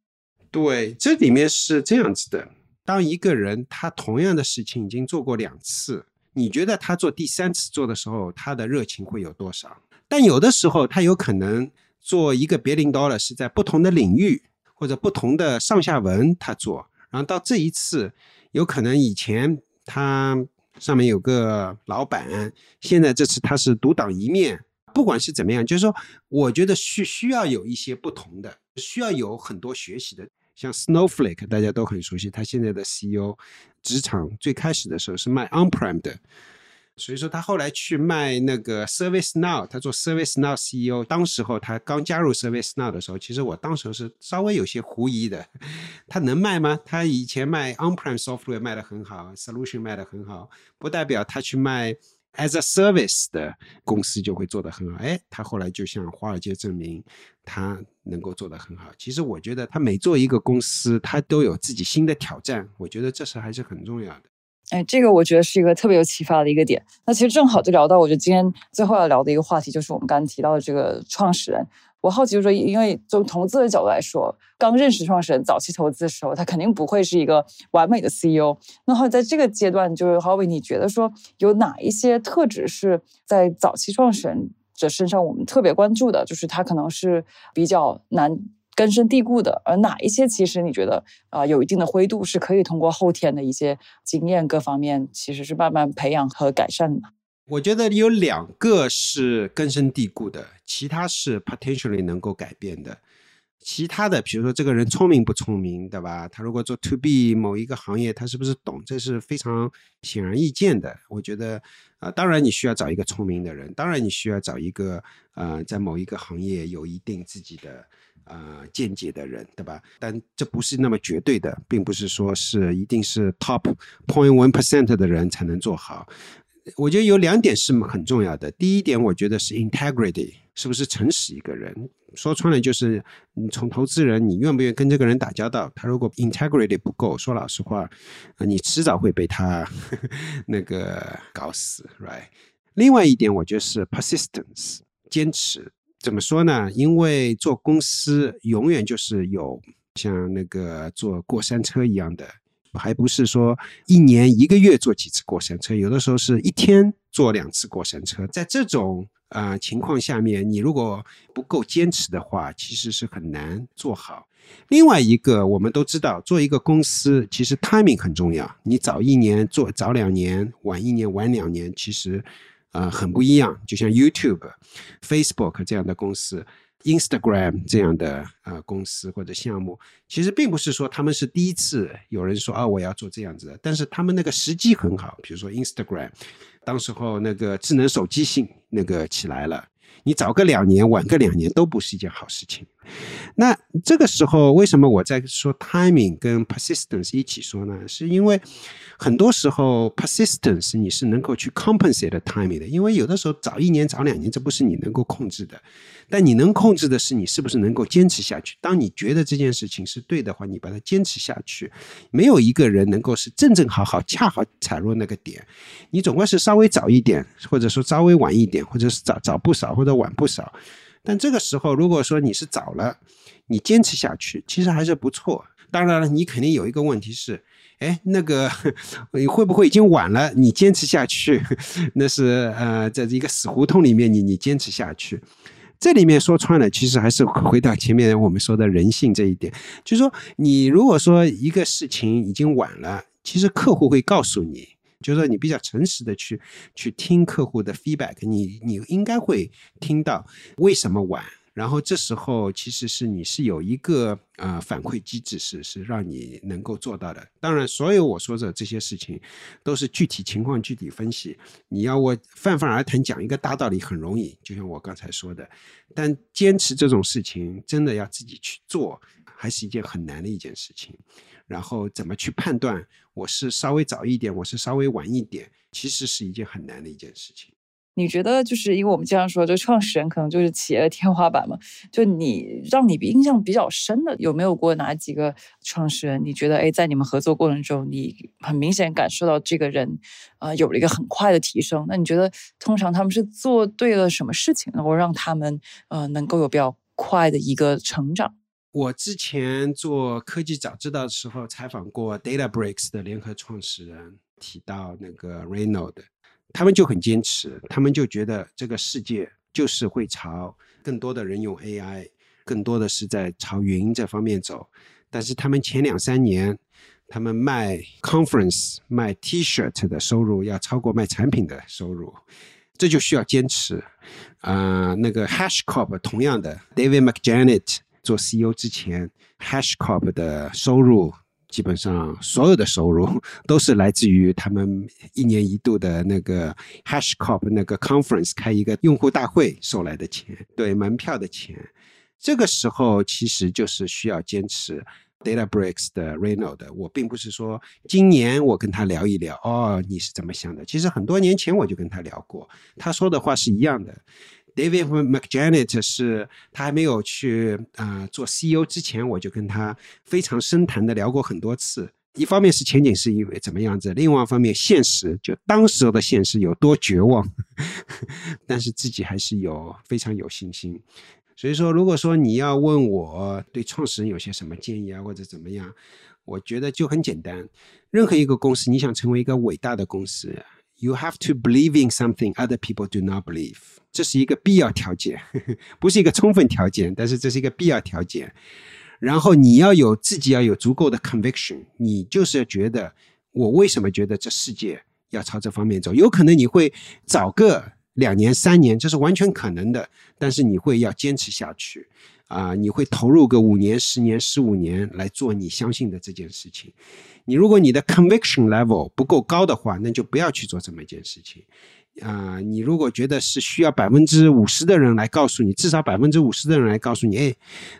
Speaker 6: 对，这里面是这样子的：当一个人他同样的事情已经做过两次，你觉得他做第三次做的时候，他的热情会有多少？但有的时候他有可能。做一个别领导了，是在不同的领域或者不同的上下文他做，然后到这一次，有可能以前他上面有个老板，现在这次他是独当一面。不管是怎么样，就是说，我觉得需需要有一些不同的，需要有很多学习的。像 Snowflake 大家都很熟悉，他现在的 CEO，职场最开始的时候是卖 On-prem 的。所以说他后来去卖那个 Service Now，他做 Service Now CEO。当时候他刚加入 Service Now 的时候，其实我当时是稍微有些狐疑的，他能卖吗？他以前卖 On-prem software 卖的很好，Solution 卖的很好，不代表他去卖 As a Service 的公司就会做得很好。哎，他后来就向华尔街证明他能够做得很好。其实我觉得他每做一个公司，他都有自己新的挑战，我觉得这是还是很重要的。
Speaker 5: 哎，这个我觉得是一个特别有启发的一个点。那其实正好就聊到，我觉得今天最后要聊的一个话题，就是我们刚刚提到的这个创始人。我好奇就是说，因为从投资的角度来说，刚认识创始人早期投资的时候，他肯定不会是一个完美的 CEO。那好，在这个阶段，就是 h o w i 你觉得说有哪一些特质是在早期创始人的身上我们特别关注的？就是他可能是比较难。根深蒂固的，而哪一些其实你觉得啊有一定的灰度，是可以通过后天的一些经验各方面，其实是慢慢培养和改善的。
Speaker 6: 我觉得有两个是根深蒂固的，其他是 potentially 能够改变的。其他的，比如说这个人聪明不聪明，对吧？他如果做 to B 某一个行业，他是不是懂？这是非常显而易见的。我觉得啊，当然你需要找一个聪明的人，当然你需要找一个呃，在某一个行业有一定自己的。呃，见解的人，对吧？但这不是那么绝对的，并不是说是一定是 top point one percent 的人才能做好。我觉得有两点是很重要的。第一点，我觉得是 integrity，是不是诚实一个人？说穿了就是，你从投资人，你愿不愿意跟这个人打交道？他如果 integrity 不够，说老实话，你迟早会被他 那个搞死，right？另外一点，我觉得是 persistence，坚持。怎么说呢？因为做公司永远就是有像那个坐过山车一样的，还不是说一年一个月坐几次过山车，有的时候是一天坐两次过山车。在这种啊情况下面，你如果不够坚持的话，其实是很难做好。另外一个，我们都知道，做一个公司其实 timing 很重要，你早一年做，早两年，晚一年，晚两年，其实。啊，很不一样。就像 YouTube、Facebook 这样的公司，Instagram 这样的呃公司或者项目，其实并不是说他们是第一次有人说啊我要做这样子的，但是他们那个时机很好，比如说 Instagram，当时候那个智能手机性那个起来了。你早个两年，晚个两年都不是一件好事情。那这个时候，为什么我在说 timing 跟 persistence 一起说呢？是因为很多时候 persistence 你是能够去 compensate timing 的，因为有的时候早一年、早两年，这不是你能够控制的。但你能控制的是你是不是能够坚持下去。当你觉得这件事情是对的话，你把它坚持下去。没有一个人能够是正正好好、恰好踩入那个点。你总归是稍微早一点，或者说稍微晚一点，或者是早早不少，或者晚不少。但这个时候，如果说你是早了，你坚持下去，其实还是不错。当然了，你肯定有一个问题是，哎，那个你会不会已经晚了？你坚持下去，那是呃，在一个死胡同里面，你你坚持下去。这里面说穿了，其实还是回到前面我们说的人性这一点，就是说，你如果说一个事情已经晚了，其实客户会告诉你，就是说你比较诚实的去去听客户的 feedback，你你应该会听到为什么晚。然后这时候其实是你是有一个呃反馈机制，是是让你能够做到的。当然，所有我说的这些事情都是具体情况具体分析。你要我泛泛而谈讲一个大道理很容易，就像我刚才说的。但坚持这种事情，真的要自己去做，还是一件很难的一件事情。然后怎么去判断我是稍微早一点，我是稍微晚一点，其实是一件很难的一件事情。
Speaker 5: 你觉得就是因为我们经常说，就创始人可能就是企业的天花板嘛？就你让你印象比较深的，有没有过哪几个创始人？你觉得哎，在你们合作过程中，你很明显感受到这个人啊有了一个很快的提升？那你觉得通常他们是做对了什么事情，能够让他们呃能够有比较快的一个成长？
Speaker 6: 我之前做科技早知道的时候，采访过 DataBricks 的联合创始人，提到那个 Reynold。他们就很坚持，他们就觉得这个世界就是会朝更多的人用 AI，更多的是在朝云这方面走。但是他们前两三年，他们卖 conference、卖 T-shirt 的收入要超过卖产品的收入，这就需要坚持。啊，那个 HashCorp 同样的，David McJanet 做 CEO 之前，HashCorp 的收入。基本上所有的收入都是来自于他们一年一度的那个 HashCorp 那个 conference 开一个用户大会收来的钱，对门票的钱。这个时候其实就是需要坚持 DataBricks 的 Reno 的。我并不是说今年我跟他聊一聊，哦，你是怎么想的？其实很多年前我就跟他聊过，他说的话是一样的。David McJanet 是他还没有去啊做 CEO 之前，我就跟他非常深谈的聊过很多次。一方面是前景是因为怎么样子，另外一方面现实就当时的现实有多绝望，但是自己还是有非常有信心。所以说，如果说你要问我对创始人有些什么建议啊，或者怎么样，我觉得就很简单。任何一个公司，你想成为一个伟大的公司。You have to believe in something other people do not believe，这是一个必要条件，不是一个充分条件，但是这是一个必要条件。然后你要有自己要有足够的 conviction，你就是觉得我为什么觉得这世界要朝这方面走？有可能你会早个两年三年，这是完全可能的，但是你会要坚持下去。啊，你会投入个五年、十年、十五年来做你相信的这件事情。你如果你的 conviction level 不够高的话，那就不要去做这么一件事情。啊，你如果觉得是需要百分之五十的人来告诉你，至少百分之五十的人来告诉你，哎，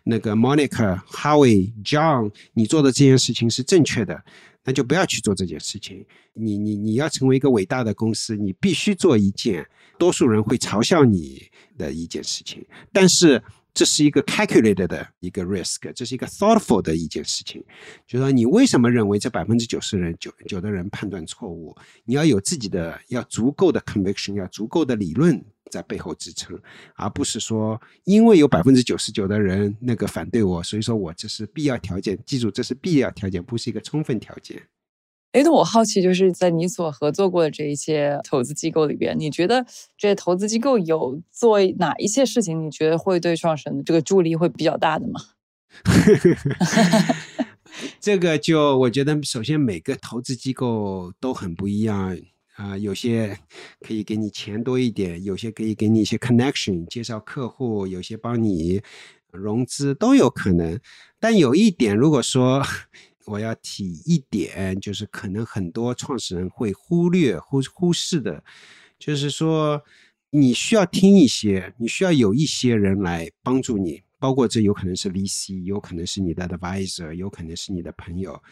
Speaker 6: 那个 Monica、Howie、John，你做的这件事情是正确的，那就不要去做这件事情。你你你要成为一个伟大的公司，你必须做一件多数人会嘲笑你的一件事情，但是。这是一个 calculated 的一个 risk，这是一个 thoughtful 的一件事情。就说你为什么认为这百分之九十人九九的人判断错误？你要有自己的要足够的 conviction，要足够的理论在背后支撑，而不是说因为有百分之九十九的人那个反对我，所以说我这是必要条件。记住，这是必要条件，不是一个充分条件。
Speaker 5: 哎，那我好奇，就是在你所合作过的这一些投资机构里边，你觉得这些投资机构有做哪一些事情？你觉得会对创始人的这个助力会比较大的吗？
Speaker 6: 这个就我觉得，首先每个投资机构都很不一样啊、有些可以给你钱多一点，有些可以给你一些 connection，介绍客户，有些帮你融资都有可能。但有一点，如果说我要提一点，就是可能很多创始人会忽略、忽忽视的，就是说你需要听一些，你需要有一些人来帮助你，包括这有可能是 VC，有可能是你的 advisor，有可能是你的朋友，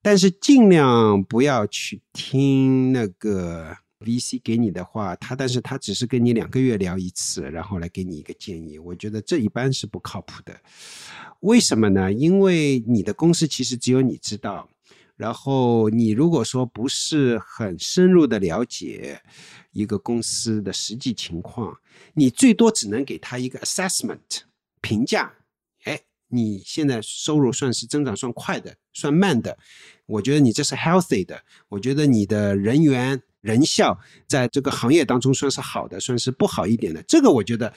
Speaker 6: 但是尽量不要去听那个 VC 给你的话，他但是他只是跟你两个月聊一次，然后来给你一个建议，我觉得这一般是不靠谱的。为什么呢？因为你的公司其实只有你知道，然后你如果说不是很深入的了解一个公司的实际情况，你最多只能给他一个 assessment 评价。哎，你现在收入算是增长算快的，算慢的，我觉得你这是 healthy 的，我觉得你的人员人效在这个行业当中算是好的，算是不好一点的。这个我觉得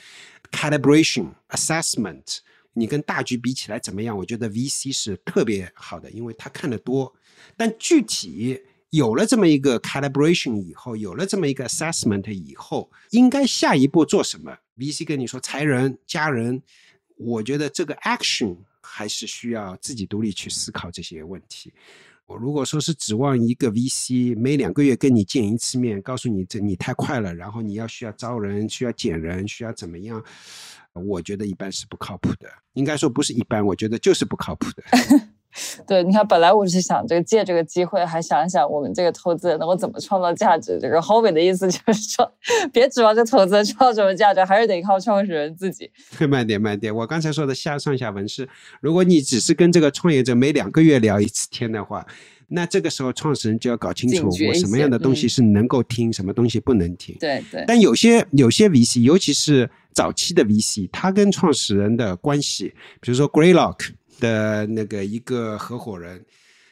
Speaker 6: calibration assessment。你跟大局比起来怎么样？我觉得 VC 是特别好的，因为他看得多。但具体有了这么一个 calibration 以后，有了这么一个 assessment 以后，应该下一步做什么？VC 跟你说裁人、加人，我觉得这个 action 还是需要自己独立去思考这些问题。如果说是指望一个 VC 每两个月跟你见一次面，告诉你这你太快了，然后你要需要招人、需要减人、需要怎么样？我觉得一般是不靠谱的，应该说不是一般，我觉得就是不靠谱的。
Speaker 5: 对，你看，本来我是想这个借这个机会，还想一想我们这个投资人能够怎么创造价值。这个 h o b y 的意思就是说，别指望这投资人创造什么价值，还是得靠创始人自己。
Speaker 6: 慢点，慢点。我刚才说的下上下文是，如果你只是跟这个创业者每两个月聊一次天的话，那这个时候创始人就要搞清楚我什么样的东西是能够听，什么东西不能听。
Speaker 5: 对对。
Speaker 6: 但有些有些 VC，尤其是早期的 VC，他跟创始人的关系，比如说 Greylock。的那个一个合伙人，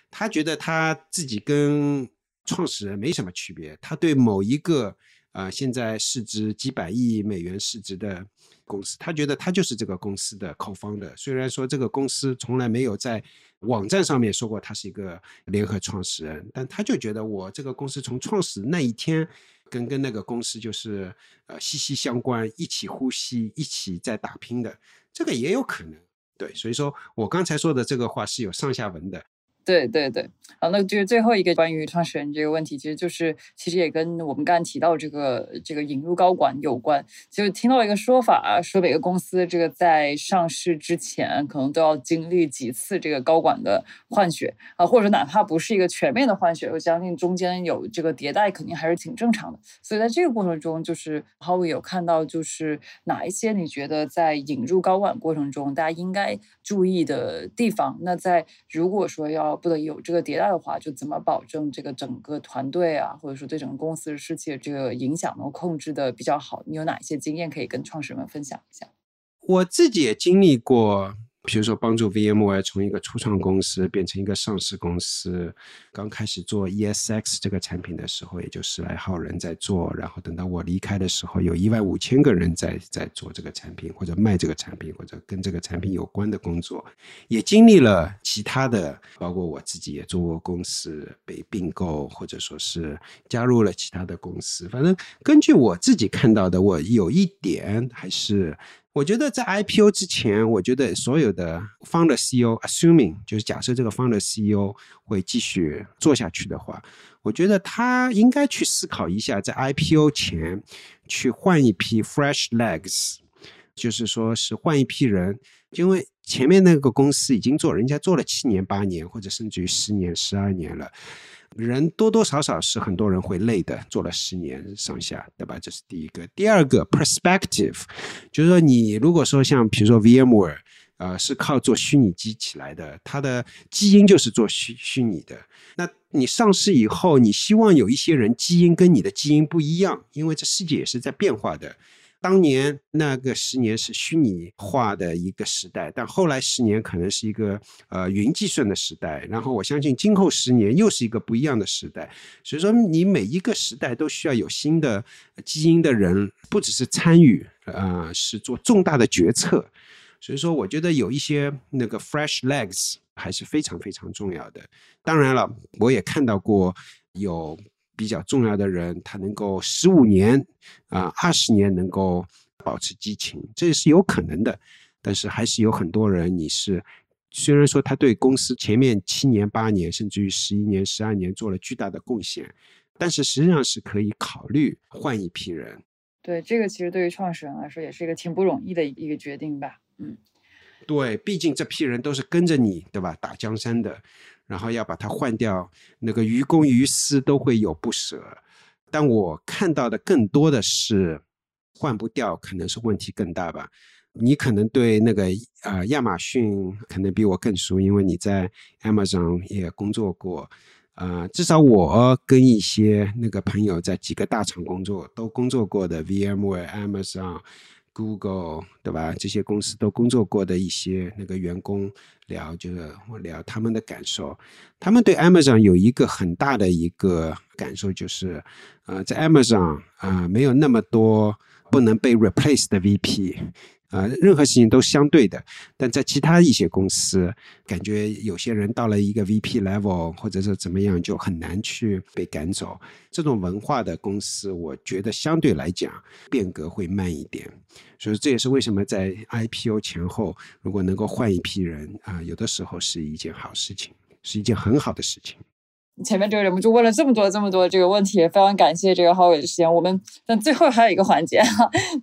Speaker 6: 他觉得他自己跟创始人没什么区别。他对某一个啊，现在市值几百亿美元市值的公司，他觉得他就是这个公司的 co-founder。虽然说这个公司从来没有在网站上面说过他是一个联合创始人，但他就觉得我这个公司从创始那一天，跟跟那个公司就是呃息息相关，一起呼吸，一起在打拼的，这个也有可能。对，所以说我刚才说的这个话是有上下文的。
Speaker 5: 对对对，好，那就是最后一个关于创始人这个问题，其实就是其实也跟我们刚才提到这个这个引入高管有关。就听到一个说法，说每个公司这个在上市之前，可能都要经历几次这个高管的换血啊，或者哪怕不是一个全面的换血，我相信中间有这个迭代，肯定还是挺正常的。所以在这个过程中，就是 Howie 有看到，就是哪一些你觉得在引入高管过程中，大家应该注意的地方？那在如果说要不能有这个迭代的话，就怎么保证这个整个团队啊，或者说对整个公司士气这个影响能控制的比较好？你有哪些经验可以跟创始人们分享一下？
Speaker 6: 我自己也经历过。比如说，帮助 VMY 从一个初创公司变成一个上市公司，刚开始做 ESX 这个产品的时候，也就十来号人在做，然后等到我离开的时候，有一万五千个人在在做这个产品，或者卖这个产品，或者跟这个产品有关的工作，也经历了其他的，包括我自己也做过公司被并购，或者说是加入了其他的公司。反正根据我自己看到的，我有一点还是。我觉得在 IPO 之前，我觉得所有的 founder CEO，assuming 就是假设这个 founder CEO 会继续做下去的话，我觉得他应该去思考一下，在 IPO 前去换一批 fresh legs，就是说是换一批人，因为前面那个公司已经做，人家做了七年、八年，或者甚至于十年、十二年了。人多多少少是很多人会累的，做了十年上下，对吧？这是第一个。第二个 perspective，就是说你如果说像比如说 VMware，呃，是靠做虚拟机起来的，它的基因就是做虚虚拟的。那你上市以后，你希望有一些人基因跟你的基因不一样，因为这世界也是在变化的。当年那个十年是虚拟化的一个时代，但后来十年可能是一个呃云计算的时代，然后我相信今后十年又是一个不一样的时代。所以说，你每一个时代都需要有新的基因的人，不只是参与，呃，是做重大的决策。所以说，我觉得有一些那个 fresh legs 还是非常非常重要的。当然了，我也看到过有。比较重要的人，他能够十五年啊二十年能够保持激情，这也是有可能的。但是还是有很多人，你是虽然说他对公司前面七年八年甚至于十一年十二年做了巨大的贡献，但是实际上是可以考虑换一批人。
Speaker 5: 对，这个其实对于创始人来说也是一个挺不容易的一个决定吧。嗯，
Speaker 6: 对，毕竟这批人都是跟着你，对吧？打江山的，然后要把它换掉，那个于公于私都会有不舍。但我看到的更多的是换不掉，可能是问题更大吧。你可能对那个呃亚马逊可能比我更熟，因为你在 Amazon 也工作过。呃，至少我跟一些那个朋友在几个大厂工作，都工作过的，VMware、Amazon、Google，对吧？这些公司都工作过的一些那个员工聊，就是我聊他们的感受。他们对 Amazon 有一个很大的一个感受，就是呃，在 Amazon 啊，没有那么多不能被 replace 的 VP。啊，任何事情都相对的，但在其他一些公司，感觉有些人到了一个 VP level，或者是怎么样，就很难去被赶走。这种文化的公司，我觉得相对来讲变革会慢一点。所以这也是为什么在 IPO 前后，如果能够换一批人啊，有的时候是一件好事情，是一件很好的事情。
Speaker 5: 前面这个人们就问了这么多这么多这个问题，非常感谢这个浩伟的时间。我们但最后还有一个环节，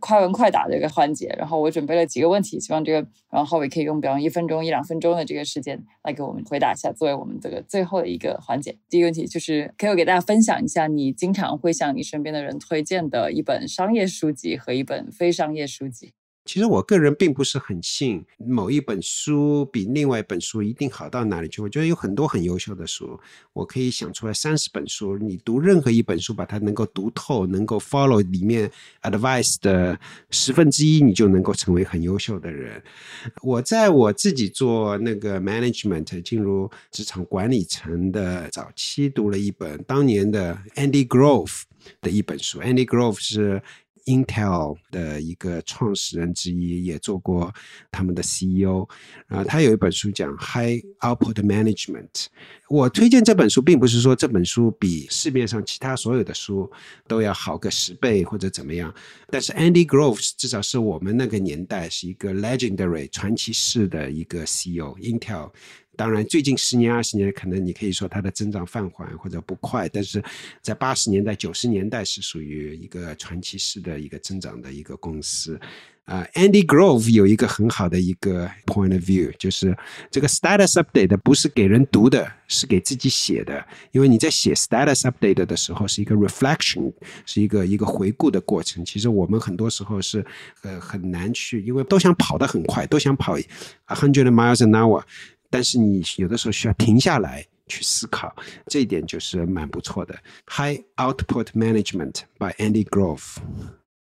Speaker 5: 快问快答的一个环节。然后我准备了几个问题，希望这个然后浩伟可以用比方一分钟一两分钟的这个时间来给我们回答一下，作为我们这个最后的一个环节。第一个问题就是可以给大家分享一下你经常会向你身边的人推荐的一本商业书籍和一本非商业书籍。
Speaker 6: 其实我个人并不是很信某一本书比另外一本书一定好到哪里去。我觉得有很多很优秀的书，我可以想出来三十本书。你读任何一本书，把它能够读透，能够 follow 里面 advice 的十分之一，你就能够成为很优秀的人。我在我自己做那个 management 进入职场管理层的早期，读了一本当年的 Andy Grove 的一本书。Andy Grove 是。Intel 的一个创始人之一，也做过他们的 CEO。啊，他有一本书讲 High Output Management。我推荐这本书，并不是说这本书比市面上其他所有的书都要好个十倍或者怎么样。但是 Andy Grove 至少是我们那个年代是一个 legendary 传奇式的一个 CEO，Intel。当然，最近十年、二十年，可能你可以说它的增长放缓或者不快，但是在八十年代、九十年代是属于一个传奇式的一个增长的一个公司。啊，Andy Grove 有一个很好的一个 point of view，就是这个 status update 不是给人读的，是给自己写的。因为你在写 status update 的时候，是一个 reflection，是一个一个回顾的过程。其实我们很多时候是呃很难去，因为都想跑得很快，都想跑 a hundred miles an hour。但是你有的时候需要停下来去思考，这一点就是蛮不错的。High Output Management by Andy Grove。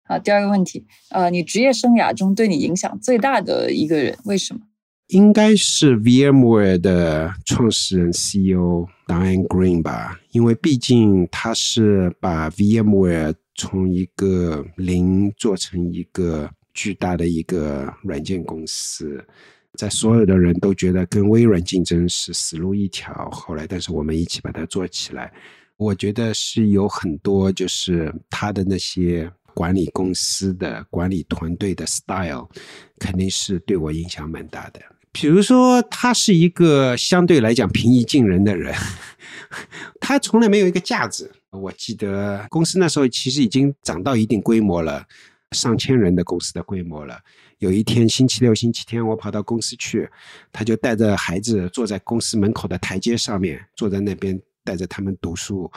Speaker 5: 好，第二个问题，呃，你职业生涯中对你影响最大的一个人，为什么？
Speaker 6: 应该是 VMware 的创始人 CEO Diane Green 吧，因为毕竟他是把 VMware 从一个零做成一个巨大的一个软件公司。在所有的人都觉得跟微软竞争是死路一条，后来但是我们一起把它做起来，我觉得是有很多就是他的那些管理公司的管理团队的 style，肯定是对我影响蛮大的。比如说，他是一个相对来讲平易近人的人，他从来没有一个架子。我记得公司那时候其实已经涨到一定规模了。上千人的公司的规模了。有一天星期六、星期天，我跑到公司去，他就带着孩子坐在公司门口的台阶上面，坐在那边带着他们读书，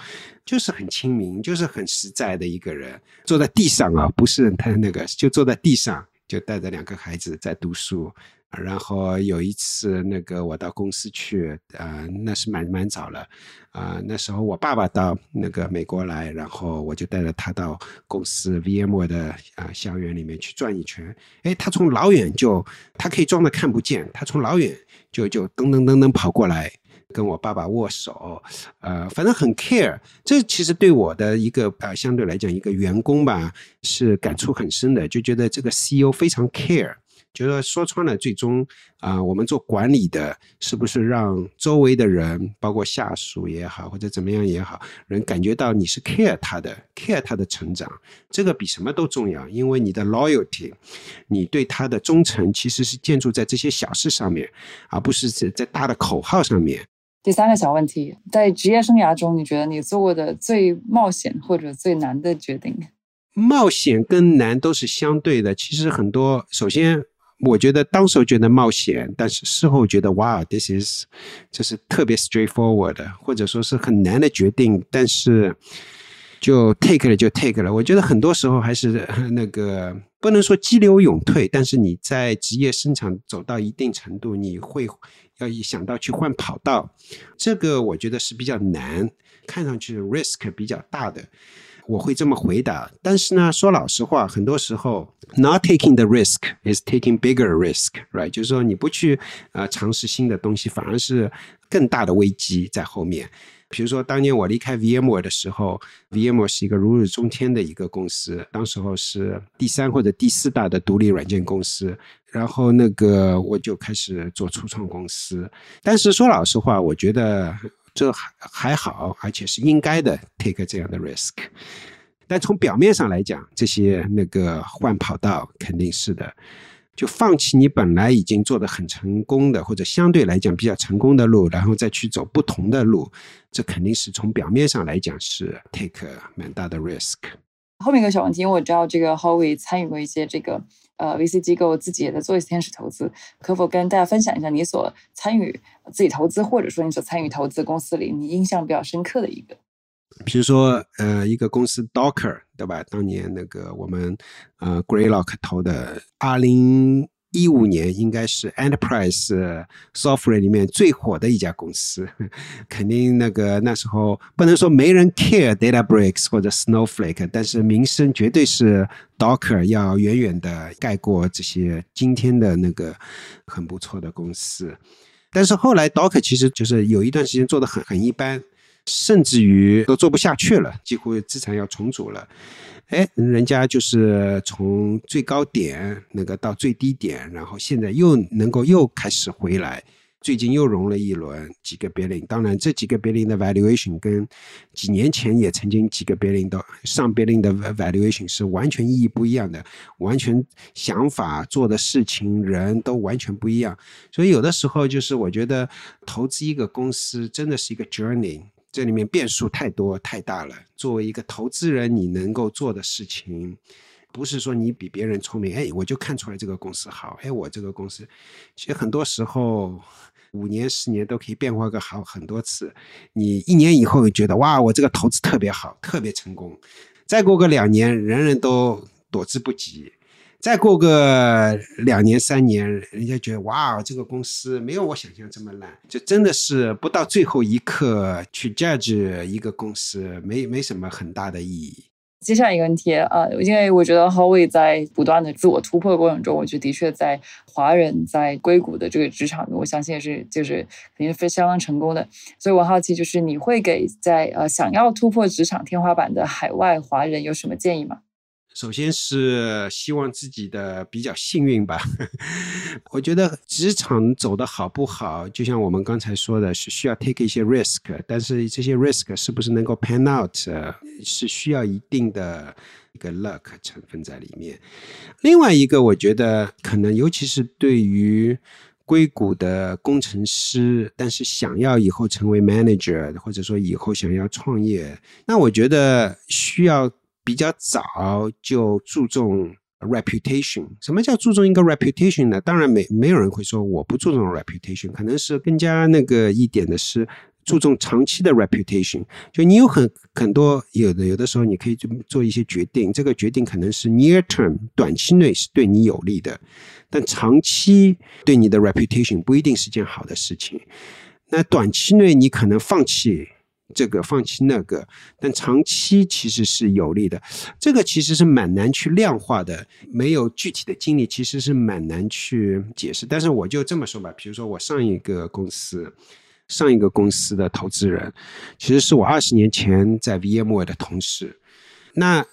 Speaker 6: 就是很亲民，就是很实在的一个人。坐在地上啊，不是他那个，就坐在地上，就带着两个孩子在读书。然后有一次，那个我到公司去，呃，那是蛮蛮早了，啊，那时候我爸爸到那个美国来，然后我就带着他到公司 VM 的啊校园里面去转一圈。哎，他从老远就，他可以装的看不见，他从老远就就噔噔噔噔跑过来跟我爸爸握手，呃，反正很 care。这其实对我的一个呃相对来讲一个员工吧，是感触很深的，就觉得这个 CEO 非常 care。就是说说穿了，最终啊、我们做管理的，是不是让周围的人，包括下属也好，或者怎么样也好，人感觉到你是 care 他的，care 他的成长，这个比什么都重要，因为你的 loyalty，你对他的忠诚，其实是建筑在这些小事上面，而不是在在大的口号上面。
Speaker 5: 第三个小问题，在职业生涯中，你觉得你做过的最冒险或者最难的决定？
Speaker 6: 冒险跟难都是相对的。其实很多，首先我觉得当时候觉得冒险，但是事后觉得哇，this is 这是特别 straightforward 的，或者说是很难的决定，但是就 take 了就 take 了。我觉得很多时候还是那个不能说激流勇退，但是你在职业生产走到一定程度，你会要一想到去换跑道，这个我觉得是比较难，看上去 risk 比较大的。我会这么回答，但是呢，说老实话，很多时候 not taking the risk is taking bigger risk，right？就是说你不去呃尝试新的东西，反而是更大的危机在后面。比如说，当年我离开 VMware 的时候，VMware 是一个如日中天的一个公司，当时候是第三或者第四大的独立软件公司。然后那个我就开始做初创公司，但是说老实话，我觉得这还还好，而且是应该的 take 这样的 risk。但从表面上来讲，这些那个换跑道肯定是的，就放弃你本来已经做的很成功的，或者相对来讲比较成功的路，然后再去走不同的路，这肯定是从表面上来讲是 take 蛮大的 risk。
Speaker 5: 后面一个小问题，因为我知道这个 Howie 参与过一些这个呃 VC 机构，自己也在做一些天使投资，可否跟大家分享一下你所参与自己投资，或者说你所参与投资公司里你印象比较深刻的一个？
Speaker 6: 比如说，呃，一个公司 Docker，对吧？当年那个我们呃 Greylock 投的，二零一五年应该是 Enterprise Software 里面最火的一家公司，肯定那个那时候不能说没人 care DataBricks 或者 Snowflake，但是名声绝对是 Docker 要远远的盖过这些今天的那个很不错的公司。但是后来 Docker 其实就是有一段时间做的很很一般。甚至于都做不下去了，几乎资产要重组了。哎，人家就是从最高点那个到最低点，然后现在又能够又开始回来。最近又融了一轮几个 billion，当然这几个 billion 的 valuation 跟几年前也曾经几个 billion 的上 billion 的 valuation 是完全意义不一样的，完全想法做的事情人都完全不一样。所以有的时候就是我觉得投资一个公司真的是一个 journey。这里面变数太多太大了。作为一个投资人，你能够做的事情，不是说你比别人聪明，哎，我就看出来这个公司好，哎，我这个公司，其实很多时候五年、十年都可以变化个好很多次。你一年以后觉得哇，我这个投资特别好，特别成功，再过个两年，人人都躲之不及。再过个两年三年，人家觉得哇，这个公司没有我想象这么烂，就真的是不到最后一刻去 judge 一个公司，没没什么很大的意义。
Speaker 5: 接下来一个问题啊，因为我觉得 h o w i 在不断的自我突破的过程中，我觉得的确在华人在硅谷的这个职场，我相信也是就是肯定是非相当成功的。所以我好奇，就是你会给在呃想要突破职场天花板的海外华人有什么建议吗？
Speaker 6: 首先是希望自己的比较幸运吧。我觉得职场走的好不好，就像我们刚才说的，是需要 take 一些 risk，但是这些 risk 是不是能够 pan out，是需要一定的一个 luck 成分在里面。另外一个，我觉得可能尤其是对于硅谷的工程师，但是想要以后成为 manager，或者说以后想要创业，那我觉得需要。比较早就注重 reputation，什么叫注重一个 reputation 呢？当然没没有人会说我不注重 reputation，可能是更加那个一点的是注重长期的 reputation。就你有很很多有的有的时候你可以做做一些决定，这个决定可能是 near term 短期内是对你有利的，但长期对你的 reputation 不一定是件好的事情。那短期内你可能放弃。这个放弃那个，但长期其实是有利的。这个其实是蛮难去量化的，没有具体的经历，其实是蛮难去解释。但是我就这么说吧，比如说我上一个公司，上一个公司的投资人，其实是我二十年前在 VMware 的同事。那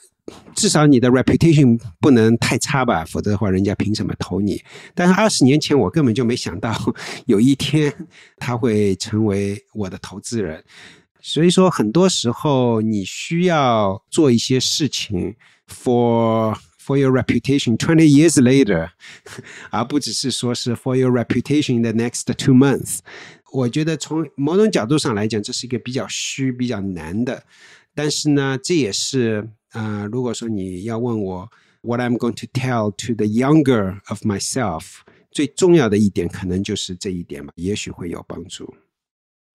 Speaker 6: 至少你的 reputation 不能太差吧，否则的话，人家凭什么投你？但是二十年前，我根本就没想到 有一天他会成为我的投资人。所以说，很多时候你需要做一些事情 for for your reputation twenty years later，而不只是说是 for your reputation in the next two months。我觉得从某种角度上来讲，这是一个比较虚、比较难的。但是呢，这也是呃，如果说你要问我 what I'm going to tell to the younger of myself，最重要的一点可能就是这一点吧，也许会有帮助。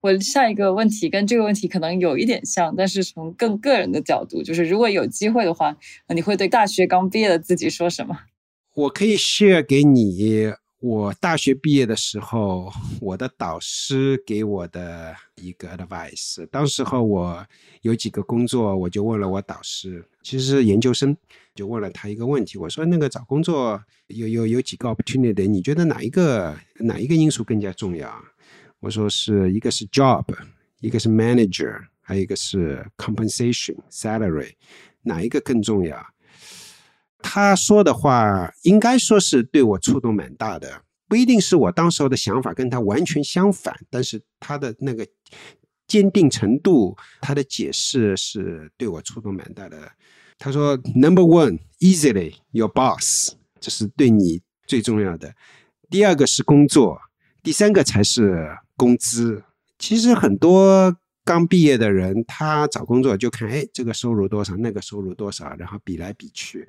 Speaker 5: 我下一个问题跟这个问题可能有一点像，但是从更个人的角度，就是如果有机会的话，你会对大学刚毕业的自己说什么？
Speaker 6: 我可以 share 给你，我大学毕业的时候，我的导师给我的一个 advice。当时候我有几个工作，我就问了我导师，其实是研究生，就问了他一个问题，我说那个找工作有有有几个 opportunity，你觉得哪一个哪一个因素更加重要？我说是一个是 job，一个是 manager，还有一个是 compensation salary，哪一个更重要？他说的话应该说是对我触动蛮大的，不一定是我当时候的想法跟他完全相反，但是他的那个坚定程度，他的解释是对我触动蛮大的。他说：Number one, easily your boss，这是对你最重要的。第二个是工作，第三个才是。工资其实很多刚毕业的人，他找工作就看，哎，这个收入多少，那个收入多少，然后比来比去，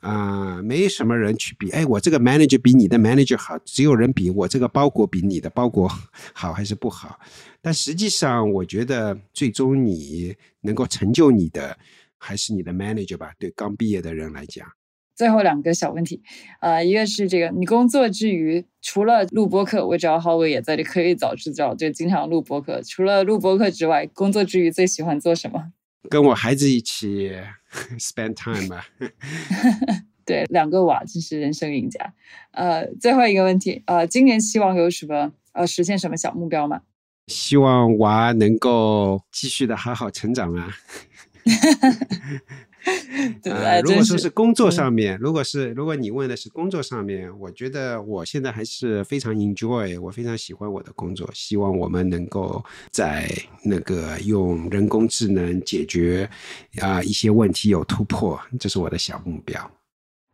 Speaker 6: 啊，没什么人去比，哎，我这个 manager 比你的 manager 好，只有人比我这个包裹比你的包裹 好还是不好。但实际上，我觉得最终你能够成就你的，还是你的 manager 吧。对刚毕业的人来讲。
Speaker 5: 最后两个小问题，呃，一个是这个，你工作之余除了录播客，我知道浩伟也在这可以早知道，就经常录播客。除了录播客之外，工作之余最喜欢做什么？
Speaker 6: 跟我孩子一起 spend time 吧。
Speaker 5: 对，两个娃真是人生赢家。呃，最后一个问题，呃，今年希望有什么呃实现什么小目标吗？
Speaker 6: 希望娃能够继续的好好成长啊。
Speaker 5: 呃，
Speaker 6: 如果说是工作上面，如果是如果你问的是工作上面，我觉得我现在还是非常 enjoy，我非常喜欢我的工作。希望我们能够在那个用人工智能解决啊一些问题有突破，这是我的小目标。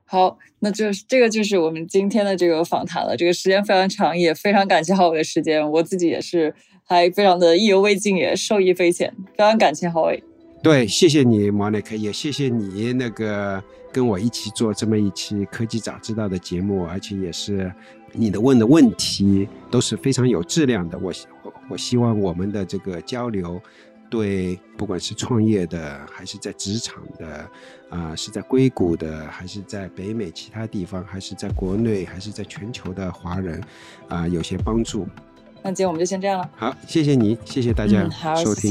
Speaker 5: 好，那就是这个就是我们今天的这个访谈了。这个时间非常长，也非常感谢郝伟的时间，我自己也是还非常的意犹未尽，也受益匪浅。非常感谢郝伟。
Speaker 6: 对，谢谢你，Monica，也谢谢你那个跟我一起做这么一期科技早知道的节目，而且也是你的问的问题都是非常有质量的。我我希望我们的这个交流，对不管是创业的，还是在职场的，啊，是在硅谷的，还是在北美其他地方，还是在国内，还是在全球的华人，啊，有些帮助。
Speaker 5: 那今天我们就先这样了。
Speaker 6: 好，谢谢你，谢谢大家收听。